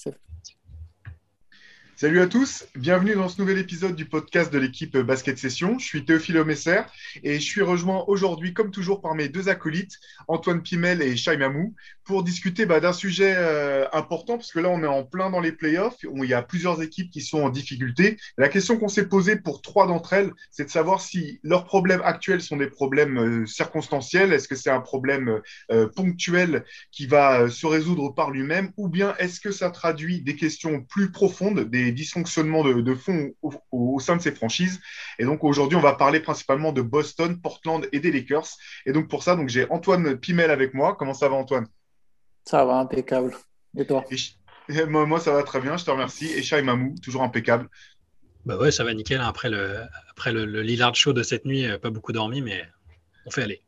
Você... Salut à tous, bienvenue dans ce nouvel épisode du podcast de l'équipe Basket Session. Je suis Théophile Messer et je suis rejoint aujourd'hui, comme toujours, par mes deux acolytes, Antoine Pimel et Shai Mamou, pour discuter bah, d'un sujet euh, important, parce que là, on est en plein dans les playoffs, où il y a plusieurs équipes qui sont en difficulté. La question qu'on s'est posée pour trois d'entre elles, c'est de savoir si leurs problèmes actuels sont des problèmes euh, circonstanciels, est-ce que c'est un problème euh, ponctuel qui va se résoudre par lui-même, ou bien est-ce que ça traduit des questions plus profondes, des dysfonctionnements de, fond au, sein de ces franchises. Et donc aujourd'hui, on va parler principalement de Boston, Portland et des Lakers. Et donc pour ça, donc j'ai Antoine Pimel avec moi. Comment ça va, Antoine? Ça va, impeccable. Et toi? Moi, ça va très bien, je te remercie. Et Shai Mamou, toujours impeccable. Bah ouais, ça va nickel. Hein. Après le, après le, le Lillard Show de cette nuit, euh, pas beaucoup dormi, mais on fait aller.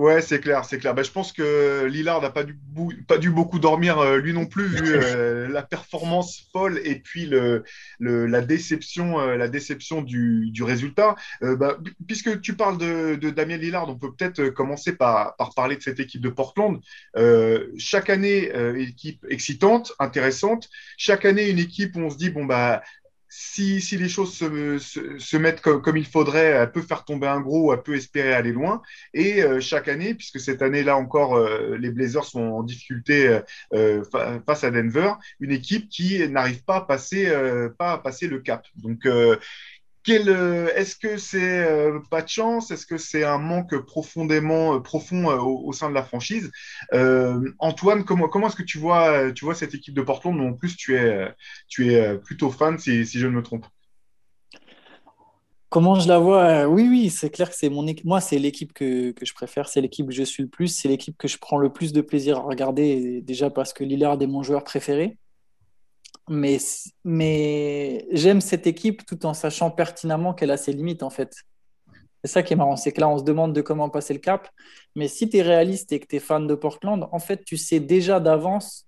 Ouais, c'est clair, c'est clair. Ben, je pense que Lillard n'a pas dû, pas dû beaucoup dormir euh, lui non plus, vu euh, la performance folle et puis le, la déception, euh, la déception du, résultat. Ben, puisque tu parles de, Damien Lillard, on peut peut-être commencer par, par, parler de cette équipe de Portland. chaque année, équipe excitante, intéressante. Chaque année, une équipe où on se dit, bon, bah, si, les choses se, mettent comme, il faudrait, elle peut faire tomber un gros, elle peut espérer aller loin. Et euh, chaque année, puisque cette année-là encore, euh, les Blazers sont en difficulté euh, face à Denver, une équipe qui n'arrive pas à passer, pas à passer le cap. Donc, est-ce que c'est euh, pas de chance? Est-ce que c'est un manque profondément euh, profond au, sein de la franchise? Antoine, comment, est-ce que tu vois, tu vois cette équipe de Portland dont en plus tu es, tu es plutôt fan, si, je ne me trompe? Comment je la vois? Oui, oui, c'est clair que c'est mon Moi, c'est l'équipe que, que, je préfère, c'est l'équipe que je suis le plus, c'est l'équipe que je prends le plus de plaisir à regarder, déjà parce que Lillard est mon joueur préféré mais, mais j'aime cette équipe tout en sachant pertinemment qu'elle a ses limites, en fait. C'est ça qui est marrant, c'est que là, on se demande de comment passer le cap. Mais si tu es réaliste et que tu es fan de Portland, en fait, tu sais déjà d'avance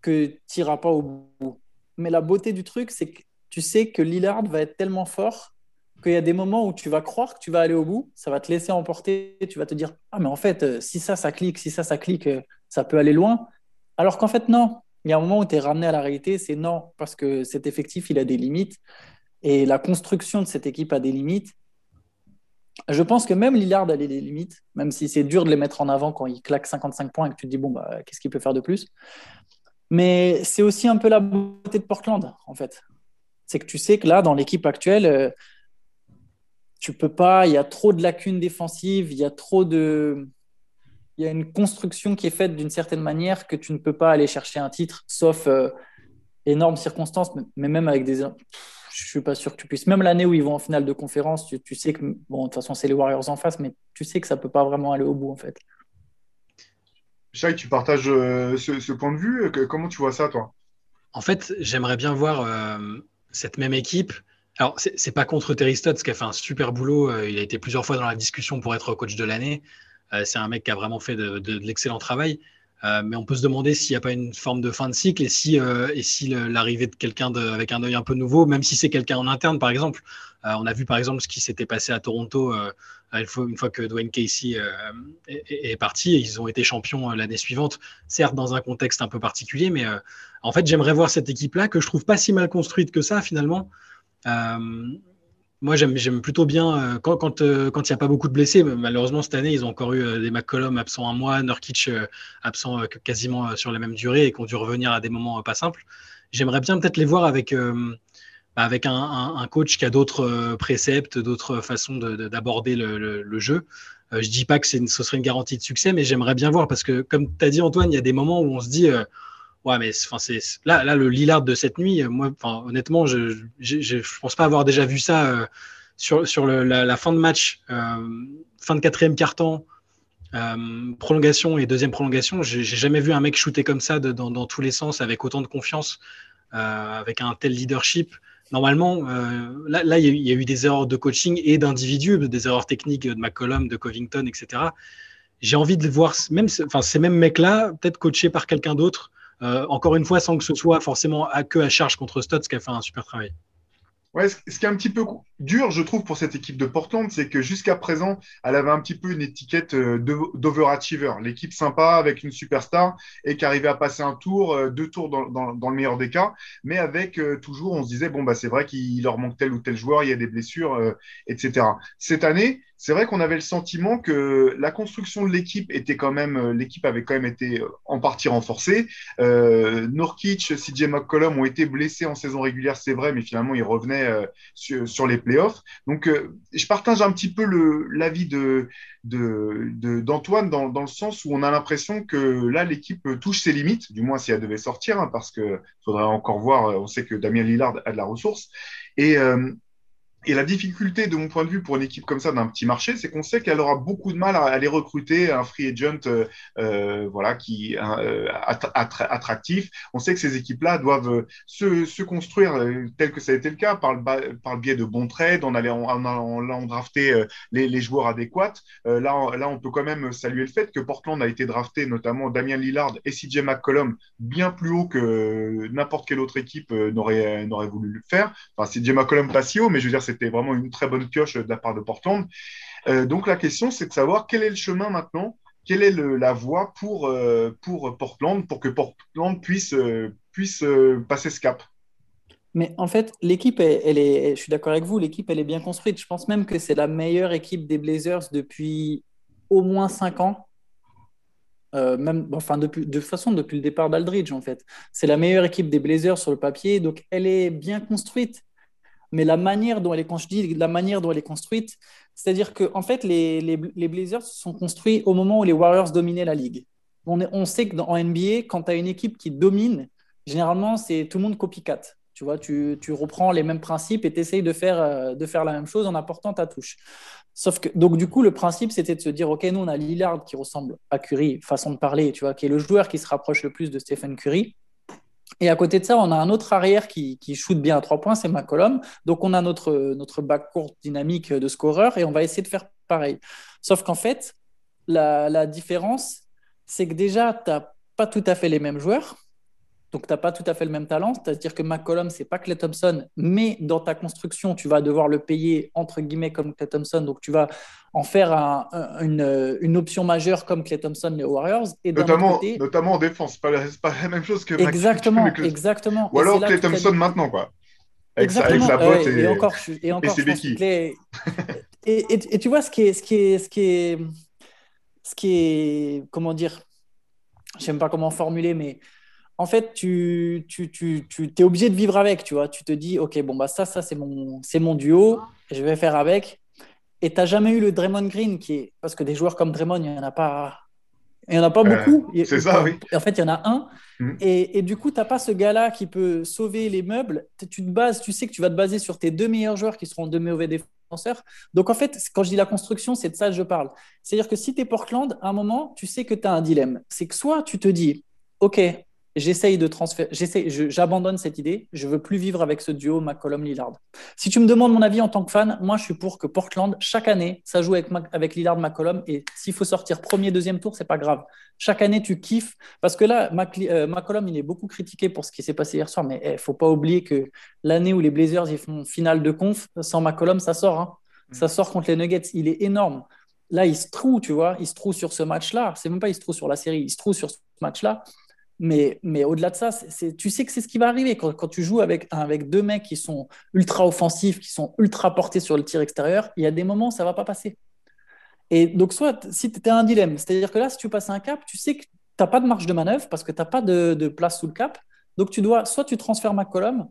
que tu n'iras pas au bout. Mais la beauté du truc, c'est que tu sais que Lillard va être tellement fort qu'il y a des moments où tu vas croire que tu vas aller au bout, ça va te laisser emporter, tu vas te dire Ah, mais en fait, euh, si ça, ça clique, si ça, ça clique, euh, ça peut aller loin. Alors qu'en fait, non, il y a un moment où tu es ramené à la réalité, c'est non, parce que cet effectif, il a des limites. Et la construction de cette équipe a des limites. Je pense que même Lillard a des limites, même si c'est dur de les mettre en avant quand il claque 55 points et que tu te dis, bon, bah, qu'est-ce qu'il peut faire de plus? Mais c'est aussi un peu la beauté de Portland, en fait. C'est que tu sais que là, dans l'équipe actuelle, euh, tu peux pas, il y a trop de lacunes défensives, il y a trop de il y a une construction qui est faite d'une certaine manière que tu ne peux pas aller chercher un titre, sauf euh, énormes circonstances, mais même avec des. Je suis pas sûr que tu puisses. Même l'année où ils vont en finale de conférence, tu, sais que. Bon, de toute façon, c'est les Warriors en face, mais tu sais que ça peut pas vraiment aller au bout, en fait. Shai, tu partages euh, ce, point de vue. Comment tu vois ça, toi? En fait, j'aimerais bien voir euh, cette même équipe. Alors, c'est pas contre Terry Stotts qui a fait un super boulot. il a été plusieurs fois dans la discussion pour être coach de l'année. Euh, c'est un mec qui a vraiment fait de, l'excellent travail. Euh, mais on peut se demander s'il n'y a pas une forme de fin de cycle et si, euh, et l'arrivée de quelqu'un avec un œil un peu nouveau, même si c'est quelqu'un en interne, par exemple. on a vu par exemple ce qui s'était passé à Toronto une fois, une, fois, que Dwayne Casey est, parti. Ils ont été champions l'année suivante, certes dans un contexte un peu particulier, mais en fait, j'aimerais voir cette équipe-là que je trouve pas si mal construite que ça finalement. Moi, j'aime plutôt bien euh, quand euh, quand il n'y a pas beaucoup de blessés. Malheureusement, cette année, ils ont encore eu euh, des McCollum absents un mois, Nurkic absent quasiment sur la même durée et qui ont dû revenir à des moments pas simples. J'aimerais bien peut-être les voir avec, bah, avec un, coach qui a d'autres préceptes, d'autres façons d'aborder le, jeu. je dis pas que ce serait une garantie de succès, mais j'aimerais bien voir parce que, comme tu as dit, Antoine, il y a des moments où on se dit Ouais, mais c'est là, là, le Lillard de cette nuit, moi, honnêtement, je ne pense pas avoir déjà vu ça euh, sur, sur le, la, fin de match, euh, fin de quatrième quart-temps, euh, prolongation et deuxième prolongation. J'ai jamais vu un mec shooter comme ça dans, dans, tous les sens, avec autant de confiance, avec un tel leadership. Normalement, là, là, il y, a eu des erreurs de coaching et d'individus, des erreurs techniques de McCollum, de Covington, etc. J'ai envie de voir même, enfin, ces mêmes mecs-là, peut-être coachés par quelqu'un d'autre, euh, encore une fois, sans que ce soit forcément à, que à charge contre Stotts qui a fait un super travail. Ouais, ce, qui est un petit peu dur, je trouve, pour cette équipe de Portland, c'est que jusqu'à présent, elle avait un petit peu une étiquette euh, d'overachiever. L'équipe sympa avec une superstar et qui arrivait à passer un tour, euh, deux tours dans, le meilleur des cas, mais avec toujours, on se disait, bon, bah, c'est vrai qu'il leur manque tel ou tel joueur, il y a des blessures, etc. Cette année, c'est vrai qu'on avait le sentiment que la construction de l'équipe était quand même, euh, l'équipe avait quand même été euh, en partie renforcée. Euh, Norkic, CJ McCollum ont été blessés en saison régulière, c'est vrai, mais finalement ils revenaient euh, sur, les playoffs. Donc je partage un petit peu l'avis d'Antoine dans, le sens où on a l'impression que là l'équipe touche ses limites, du moins si elle devait sortir, hein, parce qu'il faudrait encore voir. On sait que Damien Lillard a de la ressource. Et, et la difficulté, de mon point de vue, pour une équipe comme ça d'un petit marché, c'est qu'on sait qu'elle aura beaucoup de mal à aller recruter un free agent, euh, euh voilà, qui euh, attractif. On sait que ces équipes-là doivent euh, se, se, construire euh, tel que ça a été le cas par le, par le biais de bons trades, en allant en, en, en, drafter les, les, joueurs adéquats. là, on, là, on peut quand même saluer le fait que Portland a été drafté, notamment Damien Lillard et CJ McCollum, bien plus haut que n'importe quelle autre équipe n'aurait n'aurait voulu le faire. Enfin, CJ McCollum pas si haut, mais je veux dire, c'était vraiment une très bonne pioche de la part de Portland. Euh, donc la question, c'est de savoir quel est le chemin maintenant, quelle est la voie pour, euh, pour Portland, pour que Portland puisse, euh, puisse passer ce cap. Mais en fait, l'équipe, elle, est, je suis d'accord avec vous, l'équipe, elle est bien construite. Je pense même que c'est la meilleure équipe des Blazers depuis au moins cinq ans. même, enfin, de façon, depuis le départ d'Aldridge, en fait. C'est la meilleure équipe des Blazers sur le papier, donc elle est bien construite mais la manière dont elle est construite, la manière dont elle est construite, c'est-à-dire que en fait, les, les, les, Blazers sont construits au moment où les Warriors dominaient la ligue. On, on sait qu'en NBA, quand tu as une équipe qui domine, généralement, c'est tout le monde copycat. Tu vois, tu, tu reprends les mêmes principes et tu essayes de faire, euh, de faire la même chose en apportant ta touche. Sauf que, donc, du coup, le principe, c'était de se dire, OK, nous, on a Lillard qui ressemble à Curry, façon de parler, tu vois, qui est le joueur qui se rapproche le plus de Stephen Curry. Et à côté de ça, on a un autre arrière qui, qui shoot bien à trois points, c'est McCollum. Donc, on a notre, notre backcourt dynamique de scoreur et on va essayer de faire pareil. Sauf qu'en fait, la, la différence, c'est que déjà, tu n'as pas tout à fait les mêmes joueurs. Donc, tu n'as pas tout à fait le même talent. C'est-à-dire que McCollum, ce n'est pas Clay Thompson, mais dans ta construction, tu vas devoir le payer entre guillemets comme Clay Thompson. Donc, tu vas en faire une, une, option majeure comme Clay Thompson, les Warriors. Et notamment, notamment en défense. Ce pas, pas la même chose que Exactement, exactement. Ou alors Clay Thompson maintenant, quoi. Avec exactement. Sa, botte et, et, encore, et encore, et, Clay... et, et, tu vois, ce qui est, ce qui est, ce qui est, ce qui est, comment dire, je sais pas comment formuler, mais en fait, tu, tu, tu, tu es obligé de vivre avec, tu vois. Tu te dis, OK, bon, bah ça, ça, c'est mon, c'est mon duo, je vais faire avec. Et tu n'as jamais eu le Draymond Green, qui est... parce que des joueurs comme Draymond, il n'y en a pas, il y en a pas euh, beaucoup. c'est ça, oui. En fait, il y en a un. Mm. Et, et, du coup, tu n'as pas ce gars-là qui peut sauver les meubles. Tu te bases, tu sais que tu vas te baser sur tes deux meilleurs joueurs qui seront deux mauvais défenseurs. Donc, en fait, quand je dis la construction, c'est de ça que je parle. C'est-à-dire que si tu es Portland, à un moment, tu sais que tu as un dilemme. C'est que soit tu te dis, OK, j'essaye de transférer, j'abandonne cette idée. Je veux plus vivre avec ce duo McCollum-Lillard. Si tu me demandes mon avis en tant que fan, moi, je suis pour que Portland, chaque année, ça joue avec, avec Lillard-McCollum. Et s'il faut sortir premier, deuxième tour, c'est pas grave. Chaque année, tu kiffes. Parce que là, euh, McCollum, il est beaucoup critiqué pour ce qui s'est passé hier soir. Mais il eh, faut pas oublier que l'année où les Blazers ils font finale de conf, sans McCollum, ça sort. Hein. Mm. Ça sort contre les Nuggets. Il est énorme. Là, il se trouve, tu vois, il se trouve sur ce match-là. C'est même pas il se trouve sur la série, il se trouve sur ce match-là. Mais, mais au-delà de ça, tu sais que c'est ce qui va arriver quand, tu joues avec, avec deux mecs qui sont ultra offensifs, qui sont ultra portés sur le tir extérieur. Il y a des moments où ça va pas passer. Et donc, soit si tu as un dilemme, c'est-à-dire que là, si tu passes un cap, tu sais que tu n'as pas de marge de manœuvre parce que tu n'as pas de, place sous le cap. Donc, tu dois soit tu transfères McCollum,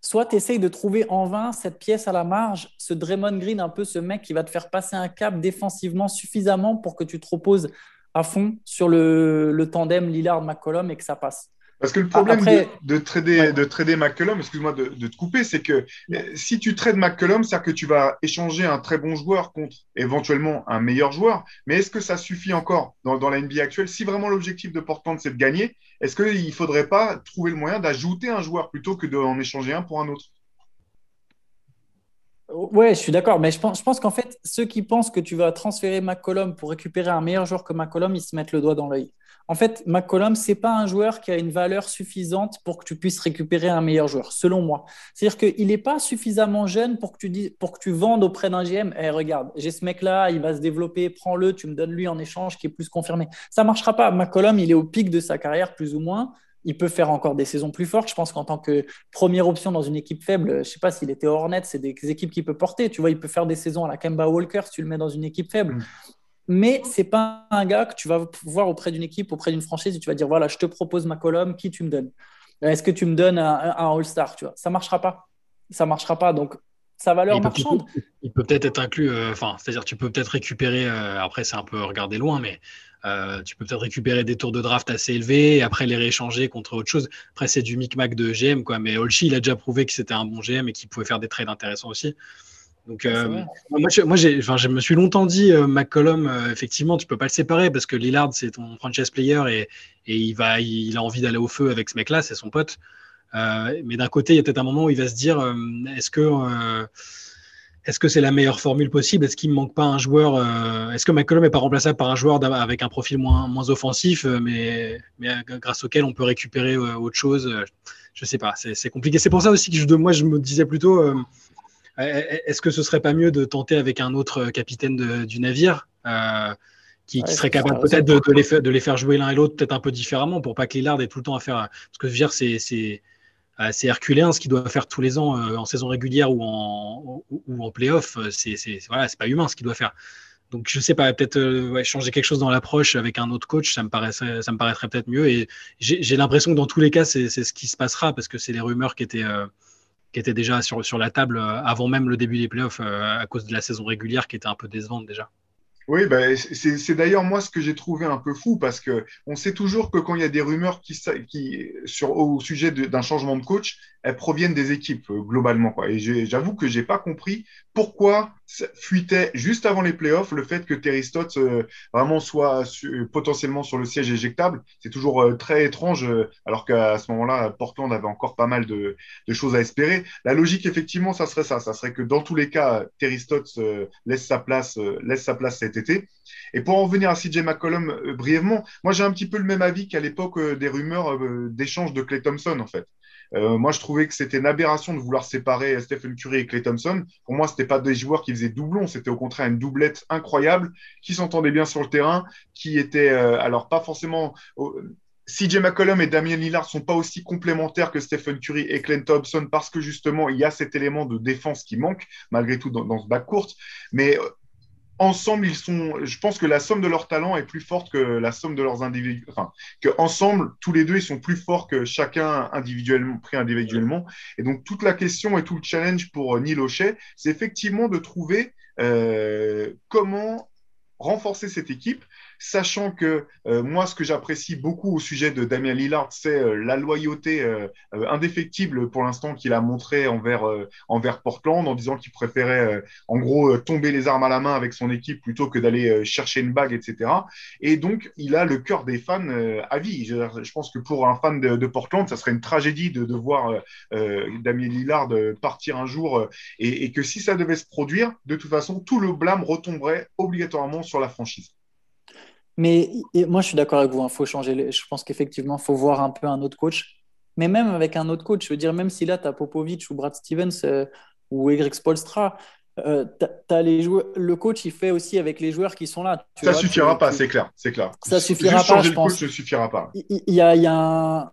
soit tu essayes de trouver en vain cette pièce à la marge, ce Draymond Green, un peu ce mec qui va te faire passer un cap défensivement suffisamment pour que tu te reposes à fond sur le, le tandem Lillard-McCollum et que ça passe. Parce que le problème de, de, trader, de trader McCollum, excuse-moi de, de, te couper, c'est que euh, si tu trades McCollum, c'est-à-dire que tu vas échanger un très bon joueur contre éventuellement un meilleur joueur. Mais est-ce que ça suffit encore dans, dans la NBA actuelle? Si vraiment l'objectif de Portland, c'est de gagner, est-ce qu'il ne faudrait pas trouver le moyen d'ajouter un joueur plutôt que d'en échanger un pour un autre? Ouais, je suis d'accord, mais je pense, je pense qu'en fait, ceux qui pensent que tu vas transférer McCollum pour récupérer un meilleur joueur que McCollum, ils se mettent le doigt dans l'œil. En fait, McCollum, c'est pas un joueur qui a une valeur suffisante pour que tu puisses récupérer un meilleur joueur, selon moi. C'est-à-dire qu'il n'est pas suffisamment jeune pour que tu, dis, pour que tu vendes auprès d'un GM. Eh, regarde, j'ai ce mec-là, il va se développer, prends-le, tu me donnes lui en échange qui est plus confirmé. Ça marchera pas. McCollum, il est au pic de sa carrière, plus ou moins. Il peut faire encore des saisons plus fortes. Je pense qu'en tant que première option dans une équipe faible, je ne sais pas s'il était Hornet, c'est des équipes qu'il peut porter. Tu vois, il peut faire des saisons à la Kemba Walker si tu le mets dans une équipe faible. Mm mais c'est pas un gars que tu vas voir auprès d'une équipe, auprès d'une franchise et tu vas dire voilà, je te propose ma colonne, qui tu me donnes? Est-ce que tu me donnes un, All-Star Tu vois, ça marchera pas. Ça marchera pas. Donc sa valeur marchande. Il peut peut-être être inclus. Euh, enfin, c'est-à-dire tu peux peut-être récupérer. Euh, après, c'est un peu regarder loin, mais euh, tu peux peut-être récupérer des tours de draft assez élevés et après les rééchanger contre autre chose. Après, c'est du micmac de GM, quoi. Mais Olchi, il a déjà prouvé que c'était un bon GM et qu'il pouvait faire des trades intéressants aussi. Donc, euh, moi, je, moi je me suis longtemps dit, euh, McCollum, euh, effectivement, tu peux pas le séparer parce que Lillard, c'est ton franchise player et, et il, va, il, a envie d'aller au feu avec ce mec-là, c'est son pote. Mais d'un côté, il y a peut-être un moment où il va se dire, est-ce que est-ce que c'est la meilleure formule possible? Est-ce qu'il ne manque pas un joueur Est-ce que McCollum n'est pas remplaçable par un joueur avec un profil moins, moins offensif, mais, mais grâce auquel on peut récupérer autre chose? Je ne sais pas, c'est compliqué. C'est pour ça aussi que je, moi, je me disais plutôt est-ce que ce serait pas mieux de tenter avec un autre capitaine du navire euh, qui, serait capable peut-être de, de, les faire, jouer l'un et l'autre peut-être un peu différemment pour pas que Lillard ait tout le temps à faire. Parce que je veux dire, c'est c'est herculéen ce qu'il doit faire tous les ans euh, en saison régulière ou en, ou, en playoff. C'est voilà, pas humain ce qu'il doit faire. Donc je sais pas, peut-être euh, changer quelque chose dans l'approche avec un autre coach, ça me paraîtrait, ça me paraîtrait peut-être mieux. Et j'ai l'impression que dans tous les cas, c'est ce qui se passera parce que c'est les rumeurs qui étaient qui était déjà sur, sur la table euh, avant même le début des playoffs euh, à cause de la saison régulière qui était un peu décevante déjà. Oui, bah, c'est d'ailleurs moi ce que j'ai trouvé un peu fou parce que on sait toujours que quand il y a des rumeurs qui, qui sur, au sujet d'un changement de coach, elles proviennent des équipes euh, globalement. Et j'avoue que j'ai pas compris pourquoi fuitait juste avant les playoffs le fait que Terry Stotts euh, vraiment soit potentiellement sur le siège éjectable. C'est toujours euh, très étrange, alors qu'à ce moment-là, Portland avait encore pas mal de, choses à espérer. La logique, effectivement, ça serait ça. Ça serait que dans tous les cas, Terry laisse sa place, laisse sa place cet été. Et pour en venir à CJ McCollum brièvement, moi j'ai un petit peu le même avis qu'à l'époque des rumeurs d'échange de Clay Thompson en fait. Euh, moi, je trouvais que c'était une aberration de vouloir séparer Stephen Curry et Clay Thompson. Pour moi, ce n'était pas des joueurs qui faisaient doublon, c'était au contraire une doublette incroyable, qui s'entendaient bien sur le terrain, qui étaient, euh, alors pas forcément. CJ McCollum et Damien Lillard sont pas aussi complémentaires que Stephen Curry et Clay Thompson parce que justement il y a cet élément de défense qui manque malgré tout dans, ce bac court. Mais euh, ensemble, ils sont. Je pense que la somme de leurs talents est plus forte que la somme de leurs individus. Enfin, que ensemble, tous les deux, ils sont plus forts que chacun individuellement, pris individuellement. Et donc, toute la question et tout le challenge pour euh, Neil O'Shea, c'est effectivement de trouver euh, comment renforcer cette équipe sachant que euh, moi, ce que j'apprécie beaucoup au sujet de Damien Lillard, c'est euh, la loyauté euh, indéfectible pour l'instant qu'il a montré envers, envers Portland en disant qu'il préférait en gros tomber les armes à la main avec son équipe plutôt que d'aller chercher une bague, etc. Et donc, il a le cœur des fans à vie. Je, pense que pour un fan de, Portland, ça serait une tragédie de, de voir Damien Lillard partir un jour et, et que si ça devait se produire, de toute façon, tout le blâme retomberait obligatoirement sur la franchise. Mais moi, je suis d'accord avec vous. Il hein, faut changer. Je pense qu'effectivement, il faut voir un peu un autre coach. Mais même avec un autre coach, je veux dire, même si là, tu as Popovic ou Brad Stevens euh, ou Egric Spolstra, euh, as les joueurs, le coach, il fait aussi avec les joueurs qui sont là. ça ne suffira pas, c'est clair, c'est clair. Ça suffira pas, je pense. Coach ne suffira pas. Il y, a, y a un,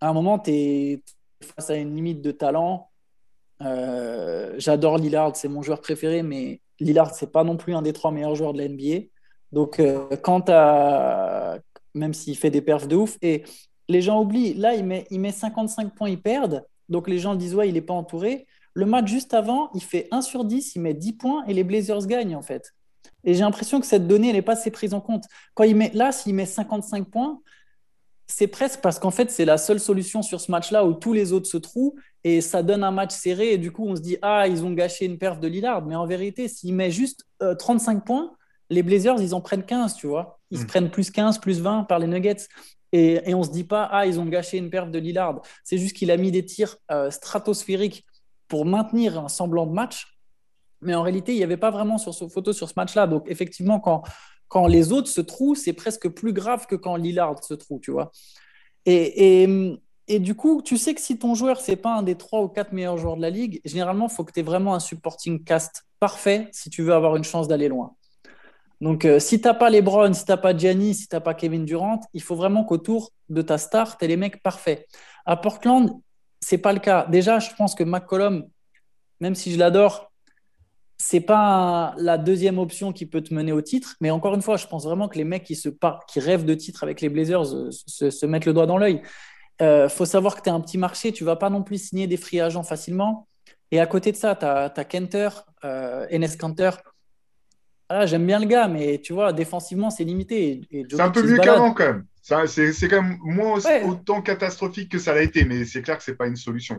à un moment, tu es face à une limite de talent. Euh, j'adore Lillard, c'est mon joueur préféré, mais Lillard, c'est pas non plus un des trois meilleurs joueurs de la NBA. Donc, euh, quand même s'il fait des perfs de ouf, et les gens oublient, là, il met, il met 55 points, ils perdent. Donc, les gens disent, ouais, il n'est pas entouré. Le match juste avant, il fait 1 sur 10, il met 10 points et les Blazers gagnent, en fait. Et j'ai l'impression que cette donnée, elle n'est pas assez prise en compte. Quand il met, là, s'il met 55 points, c'est presque parce qu'en fait, c'est la seule solution sur ce match-là où tous les autres se trouvent et ça donne un match serré. Et du coup, on se dit, ah, ils ont gâché une perf de Lillard. Mais en vérité, s'il met juste 35 euh, points, les Blazers, ils en prennent 15, tu vois. Ils se mm. prennent plus 15, plus 20 par les Nuggets. Et, et on se dit pas, ah, ils ont gâché une perte de Lillard. C'est juste qu'il a mis des tirs euh, stratosphériques pour maintenir un semblant de match. Mais en réalité, il n'y avait pas vraiment sur ce photo sur ce match-là. Donc, effectivement, quand, quand les autres se trouvent, c'est presque plus grave que quand Lillard se trouve, tu vois. Et, et, et, du coup, tu sais que si ton joueur, c'est pas un des trois ou quatre meilleurs joueurs de la ligue, généralement, il faut que tu aies vraiment un supporting cast parfait si tu veux avoir une chance d'aller loin. Donc, euh, si tu n'as pas LeBron, si tu n'as pas Gianni, si tu n'as pas Kevin Durant, il faut vraiment qu'autour de ta star, tu les mecs parfaits. À Portland, c'est pas le cas. Déjà, je pense que McCollum, même si je l'adore, c'est pas la deuxième option qui peut te mener au titre. Mais encore une fois, je pense vraiment que les mecs qui, se rêvent de titre avec les Blazers euh, se, mettent le doigt dans l'œil. Il euh, faut savoir que tu es un petit marché, tu vas pas non plus signer des free agents facilement. Et à côté de ça, tu as, Kenter, Enes Kanter, ah, j'aime bien le gars, mais tu vois, défensivement, c'est limité. C'est un peu mieux qu'avant quand même. C'est quand même moins autant catastrophique que ça l'a été, mais c'est clair que c'est pas une solution.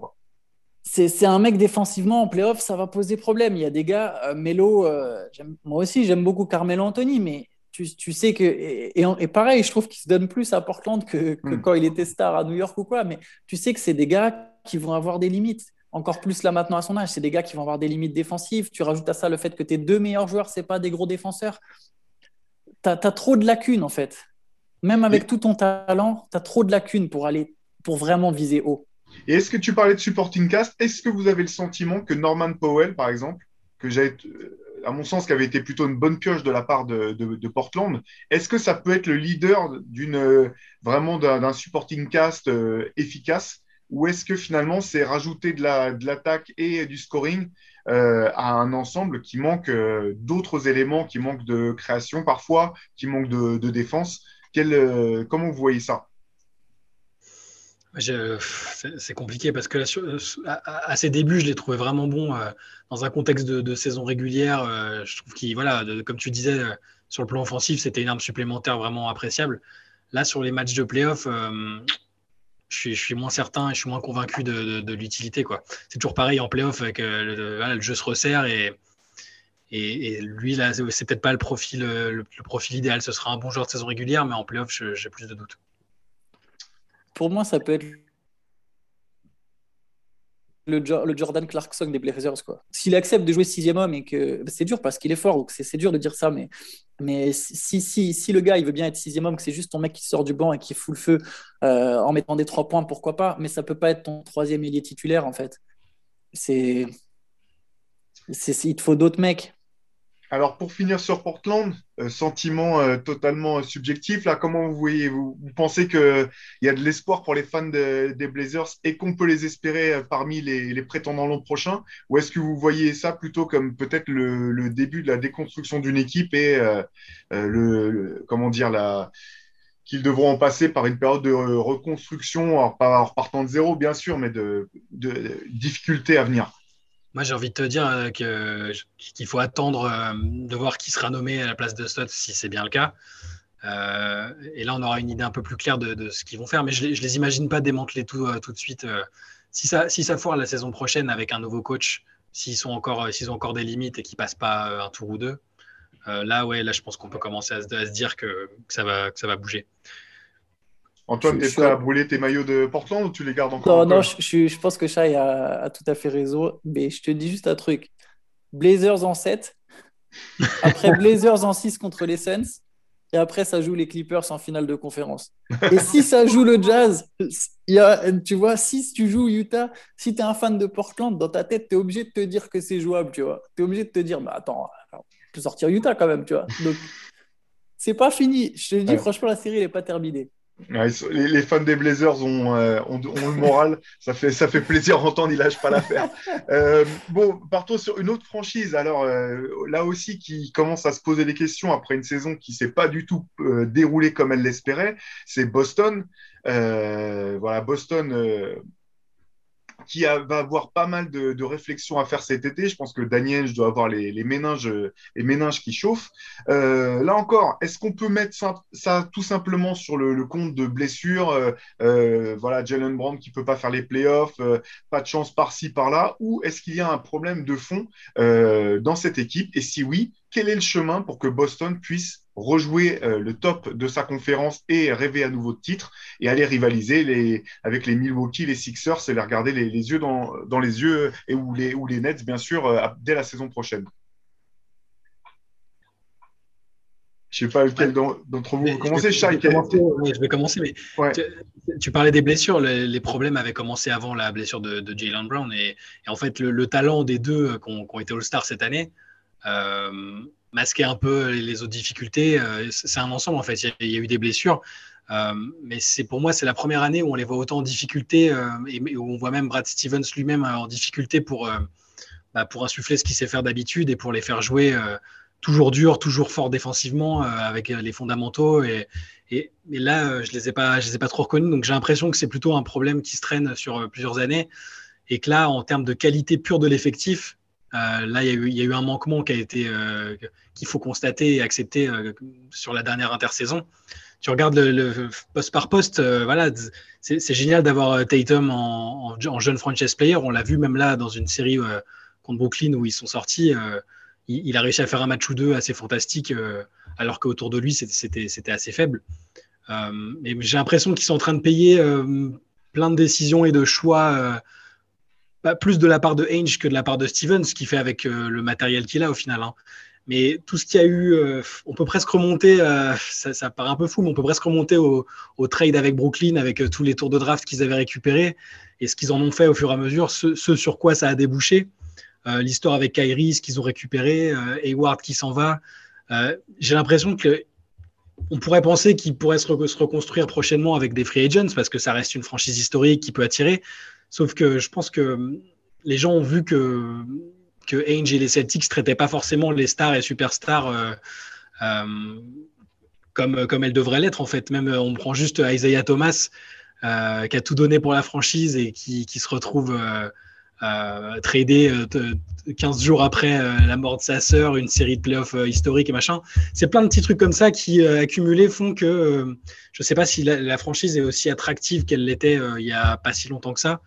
C'est un mec défensivement en playoff, ça va poser problème. Il y a des gars, euh, Melo, euh, moi aussi j'aime beaucoup Carmelo Anthony, mais tu, sais que. Et, pareil, je trouve qu'il se donne plus à Portland que, hmm. quand il était star à New York ou quoi, mais tu sais que c'est des gars qui vont avoir des limites encore plus là maintenant à son âge. C'est des gars qui vont avoir des limites défensives. Tu rajoutes à ça le fait que tes deux meilleurs joueurs, ce pas des gros défenseurs. Tu as, trop de lacunes en fait. Même avec tout ton talent, tu as trop de lacunes pour aller pour vraiment viser haut. Et est-ce que tu parlais de supporting cast? Est-ce que vous avez le sentiment que Norman Powell, par exemple, que j'ai, à mon sens, qui avait été plutôt une bonne pioche de la part de, Portland, est-ce que ça peut être le leader d'une vraiment d'un supporting cast euh, efficace? Ou est-ce que finalement c'est rajouter de l'attaque la, et du scoring euh, à un ensemble qui manque euh, d'autres éléments, qui manque de création parfois, qui manque de, défense? Euh, Comment vous voyez ça? C'est compliqué parce que à, ses débuts, je l'ai trouvé vraiment bon dans un contexte de, saison régulière. je trouve qu'il, voilà, comme tu disais, sur le plan offensif, c'était une arme supplémentaire vraiment appréciable. Là, sur les matchs de playoff, je suis, moins certain et je suis moins convaincu de, l'utilité. C'est toujours pareil en playoff, euh, le, jeu se resserre et, lui, là, c'est peut-être pas le profil, le, profil idéal. Ce sera un bon joueur de saison régulière, mais en playoff, j'ai plus de doutes. Pour moi, ça peut être le, Jordan Clarkson des Blazers. S'il accepte de jouer sixième homme et que c'est dur parce qu'il est fort, c'est, dur de dire ça, mais, mais si, si, si, le gars il veut bien être sixième homme, que c'est juste ton mec qui sort du banc et qui fout le feu euh, en mettant des trois points, pourquoi pas, mais ça peut pas être ton troisième milieu titulaire en fait. C'est, il te faut d'autres mecs. Alors, pour finir sur Portland, euh, sentiment euh, totalement subjectif, là, comment vous voyez vous, pensez qu'il y a de l'espoir pour les fans des Blazers et qu'on peut les espérer euh, parmi les, prétendants l'an prochain? Ou est-ce que vous voyez ça plutôt comme peut-être le, début de la déconstruction d'une équipe et le, comment dire, la, qu'ils devront en passer par une période de reconstruction, pas en repartant de zéro, bien sûr, mais de difficultés à venir? Moi, j'ai envie de te dire euh, qu'il faut attendre euh, de voir qui sera nommé à la place de Stott, si c'est bien le cas. Euh, et là, on aura une idée un peu plus claire de, ce qu'ils vont faire. Mais je ne les imagine pas démanteler tout, tout de suite. si, ça, si ça foire la saison prochaine avec un nouveau coach, s'ils ont encore des limites et qu'ils passent pas un tour ou deux, là, ouais, là, je pense qu'on peut commencer à se, dire que, ça va, que ça va bouger. Antoine, tu es prêt à brûler tes maillots de Portland ou tu les gardes encore Non, non, je, je, pense que Shai a, tout à fait raison. Mais je te dis juste un truc. Blazers en 7. Après Blazers en 6 contre les Suns. Et après, ça joue les Clippers en finale de conférence. Et si ça joue le Jazz, y a, tu vois, si tu joues Utah, si tu es un fan de Portland, dans ta tête, tu es obligé de te dire que c'est jouable, tu vois. Tu es obligé de te dire, bah attends, je peux sortir Utah quand même, tu vois. Donc, c'est pas fini. Je te dis, franchement, la série, n'est pas terminée les, fans des Blazers euh, ont, le moral. ça, fait, ça fait plaisir d'entendre, ils lâchent pas l'affaire. Euh, bon, partons sur une autre franchise. Alors euh, là aussi, qui commence à se poser des questions après une saison qui s'est pas du tout déroulée comme elle l'espérait, c'est Boston. voilà, Boston qui va avoir pas mal de, réflexions à faire cet été. Je pense que Daniel je dois avoir les, méninges, les méninges qui chauffent. Euh, là encore, est-ce qu'on peut mettre ça, tout simplement sur le, compte de blessures euh, euh, Voilà, Jalen Brown qui peut pas faire les playoffs, pas de chance par-ci, par-là, ou est-ce qu'il y a un problème de fond dans cette équipe? Et si oui, quel est le chemin pour que Boston puisse rejouer euh, le top de sa conférence et rêver à nouveau de titre et aller rivaliser les, avec les Milwaukee, les Sixers et les regarder les, yeux dans, dans, les yeux et ou les, ou les Nets, bien sûr, euh, dès la saison prochaine. Je ne sais pas lequel d'entre vous. Commencez, je, vais commencer, je vais commencer, mais tu, parlais des blessures. Les, problèmes avaient commencé avant la blessure de, Jalen Brown. Et, en fait, le, talent des deux qui ont, été All-Star cette année euh, masquait un peu les, autres difficultés. Euh, c'est un ensemble, en fait. Il y, a, eu des blessures. Euh, mais c'est pour moi, c'est la première année où on les voit autant en difficulté et, où on voit même Brad Stevens lui-même en difficulté pour, bah, pour insuffler ce qu'il sait faire d'habitude et pour les faire jouer toujours dur, toujours fort défensivement avec les fondamentaux. Et, et, là, je les, les ai pas trop reconnus. Donc j'ai l'impression que c'est plutôt un problème qui se traîne sur plusieurs années. Et que là, en termes de qualité pure de l'effectif, là, il y, a eu un manquement qui été qu'il faut constater et accepter sur la dernière intersaison. Tu regardes le, poste par poste, voilà, c'est génial d'avoir Tatum en, jeune franchise player. On l'a vu même là dans une série contre Brooklyn où ils sont sortis il, a réussi à faire un match ou deux assez fantastique, euh, alors qu'autour de lui, c'était assez faible. Euh, j'ai l'impression qu'ils sont en train de payer euh, plein de décisions et de choix, plus de la part de Ainge que de la part de Stevens, ce qu'il fait avec le matériel qu'il a au final. Hein. Mais tout ce qu'il y a eu, on peut presque remonter, ça, ça, paraît un peu fou, mais on peut presque remonter au, trade avec Brooklyn, avec tous les tours de draft qu'ils avaient récupérés et ce qu'ils en ont fait au fur et à mesure, ce sur quoi ça a débouché. Euh, l'histoire avec Kyrie, ce qu'ils ont récupéré, euh, Hayward qui s'en va. Euh, j'ai l'impression que on pourrait penser qu'il pourrait se, reconstruire prochainement avec des free agents parce que ça reste une franchise historique qui peut attirer. Sauf que je pense que les gens ont vu que, que et les Celtics ne traitaient pas forcément les stars et superstars comme, comme elles devraient l'être en fait. Même on prend juste Isaiah Thomas qui a tout donné pour la franchise et qui, qui se retrouve euh, trader 15 jours après euh, la mort de sa sœur, une série de playoffs euh, historiques et machin. C'est plein de petits trucs comme ça qui, accumulés, font que je ne sais pas si la, franchise est aussi attractive qu'elle l'était il n'y a pas si longtemps que ça.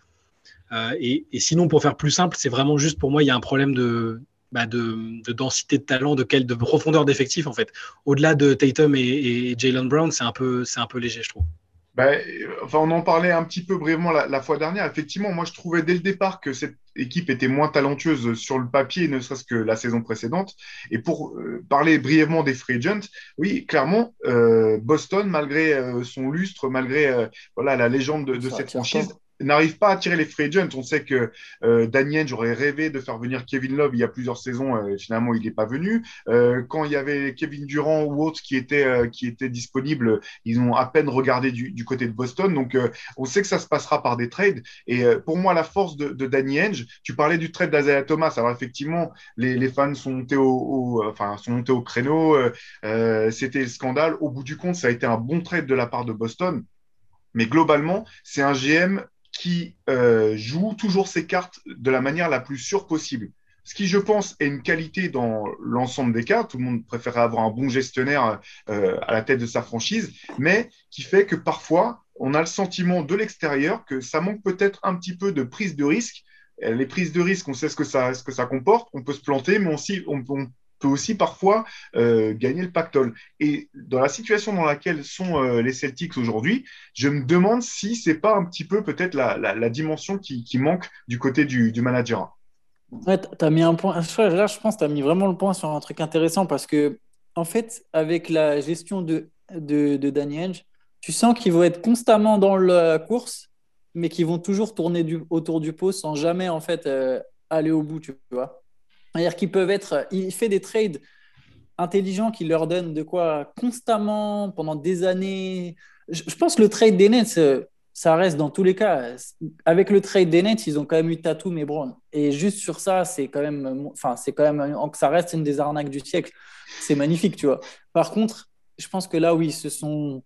Et, sinon, pour faire plus simple, c'est vraiment juste pour moi, il y a un problème de, bah, de, densité de talent, de, quelle, de profondeur d'effectif en fait. Au-delà de Tatum et, et Jalen Brown, c'est un, peu, un peu léger, je trouve. Ben, enfin, on en parlait un petit peu brièvement la, fois dernière. Effectivement, moi, je trouvais dès le départ que cette équipe était moins talentueuse sur le papier, ne serait-ce que la saison précédente. Et pour euh, parler brièvement des free agents, oui, clairement, euh, Boston, malgré euh, son lustre, malgré voilà la légende de, de cette franchise, n'arrive pas à tirer les free agents. On sait que euh, Daniel, j'aurais rêvé de faire venir Kevin Love il y a plusieurs saisons. Euh, finalement, il n'est pas venu. Euh, quand il y avait Kevin Durant ou autres qui étaient, euh, qui étaient disponibles, ils ont à peine regardé du, du côté de Boston. Donc, on sait que ça se passera par des trades. Et pour moi, la force de, Danny Henge, tu parlais du trade d'Azaya Thomas. Alors, effectivement, les, les, fans sont montés au enfin, sont montés au créneau. C'était le scandale. Au bout du compte, ça a été un bon trade de la part de Boston. Mais globalement, c'est un GM qui euh, joue toujours ses cartes de la manière la plus sûre possible. Ce qui, je pense, est une qualité dans l'ensemble des cas. Tout le monde préférerait avoir un bon gestionnaire euh, à la tête de sa franchise, mais qui fait que parfois, on a le sentiment de l'extérieur que ça manque peut-être un petit peu de prise de risque. Les prises de risque, on sait ce que ça, ce que ça comporte. On peut se planter, mais aussi, on, on peut aussi parfois euh, gagner le pactole. Et dans la situation dans laquelle sont euh, les Celtics aujourd'hui, je me demande si c'est pas un petit peu peut-être la, la, dimension qui, qui, manque du côté du, du manager. Ouais, tu as mis un point. Là, je pense que tu as mis vraiment le point sur un truc intéressant parce que, en fait, avec la gestion de, de, Danny Henge, tu sens qu'ils vont être constamment dans la course, mais qu'ils vont toujours tourner autour du pot sans jamais, en fait, euh, aller au bout, tu vois. C'est-à-dire qu'ils peuvent être. Il fait des trades intelligents qui leur donnent de quoi constamment pendant des années. Je, pense que le trade des Nets, euh, ça reste dans tous les cas. Avec le trade des Nets, ils ont quand même eu Tatum et Brown. Et juste sur ça, c'est quand même. Enfin, c'est quand même. Ça reste une des arnaques du siècle. C'est magnifique, tu vois. Par contre, je pense que là, oui, ce sont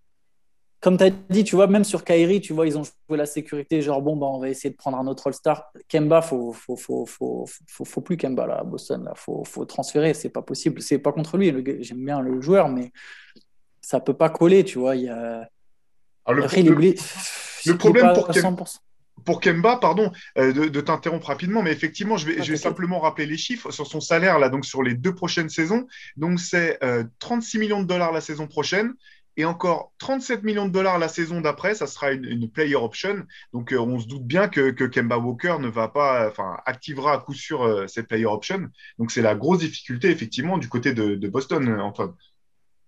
comme tu as dit, tu vois, même sur Kyrie, tu vois, ils ont joué la sécurité, genre, bon, bah, on va essayer de prendre un autre All-Star. Kemba, faut, faut, faut, faut, faut, plus Kemba, là, à Boston, là, faut, faut transférer, c'est pas possible. C'est pas contre lui, j'aime bien le joueur, mais ça peut pas coller, tu vois. Il y a... le, le, problème pour, Kemba, pour Kemba, pardon, euh, de, t'interrompre rapidement, mais effectivement, je vais, ah, je vais simplement rappeler les chiffres sur son salaire, là, donc sur les deux prochaines saisons. Donc, c'est 36 euh, millions de dollars la saison prochaine et encore 37 millions de dollars la saison d'après, ça sera une, player option. Donc, euh, on se doute bien que, Kemba Walker ne va pas, enfin, activera à coup sûr euh, cette player option. Donc, c'est la grosse difficulté, effectivement, du côté de, Boston, Antoine.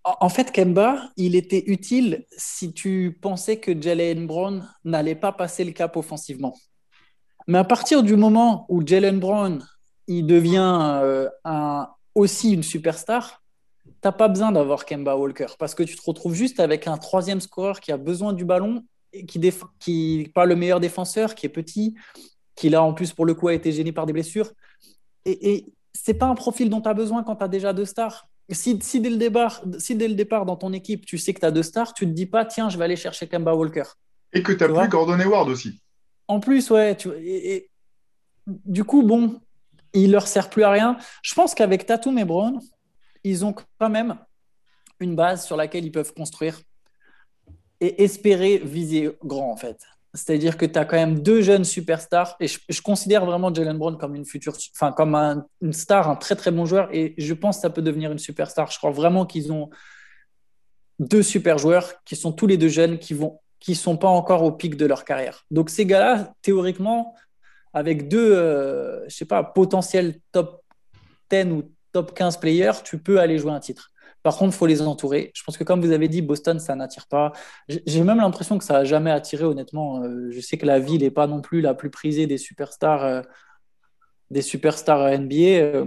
En fait, Kemba, il était utile si tu pensais que Jalen Brown n'allait pas passer le cap offensivement. Mais à partir du moment où Jalen Brown il devient euh, aussi une superstar, t'as pas besoin d'avoir Kemba Walker parce que tu te retrouves juste avec un troisième scoreur qui a besoin du ballon et qui n'est qui pas le meilleur défenseur, qui est petit, qui là en plus pour le coup a été gêné par des blessures. Et, et c'est pas un profil dont tu as besoin quand tu as déjà deux stars. Si, si, dès le départ, si dès le départ dans ton équipe, tu sais que tu as deux stars, tu te dis pas, tiens, je vais aller chercher Kemba Walker. Et que tu n'as plus Gordon Hayward aussi. En plus, ouais. Tu, et, du coup, bon, il leur sert plus à rien. Je pense qu'avec Tatum et Brown, ils ont quand même une base sur laquelle ils peuvent construire et espérer viser grand, en fait. C'est-à-dire que tu as quand même deux jeunes superstars et je, considère vraiment Jalen Brown comme une future, enfin comme une star, un très très bon joueur et je pense que ça peut devenir une superstar. Je crois vraiment qu'ils ont deux super joueurs qui sont tous les deux jeunes qui vont qui sont pas encore au pic de leur carrière. Donc ces gars-là, théoriquement, avec deux, euh, je sais pas, potentiels top 10 ou top 15 players, tu peux aller jouer un titre. Par contre, il faut les entourer. Je pense que, comme vous avez dit, Boston, ça n'attire pas. J'ai même l'impression que ça n'a jamais attiré, honnêtement. Euh, je sais que la ville n'est pas non plus la plus prisée des superstars, euh, des superstars NBA. Euh,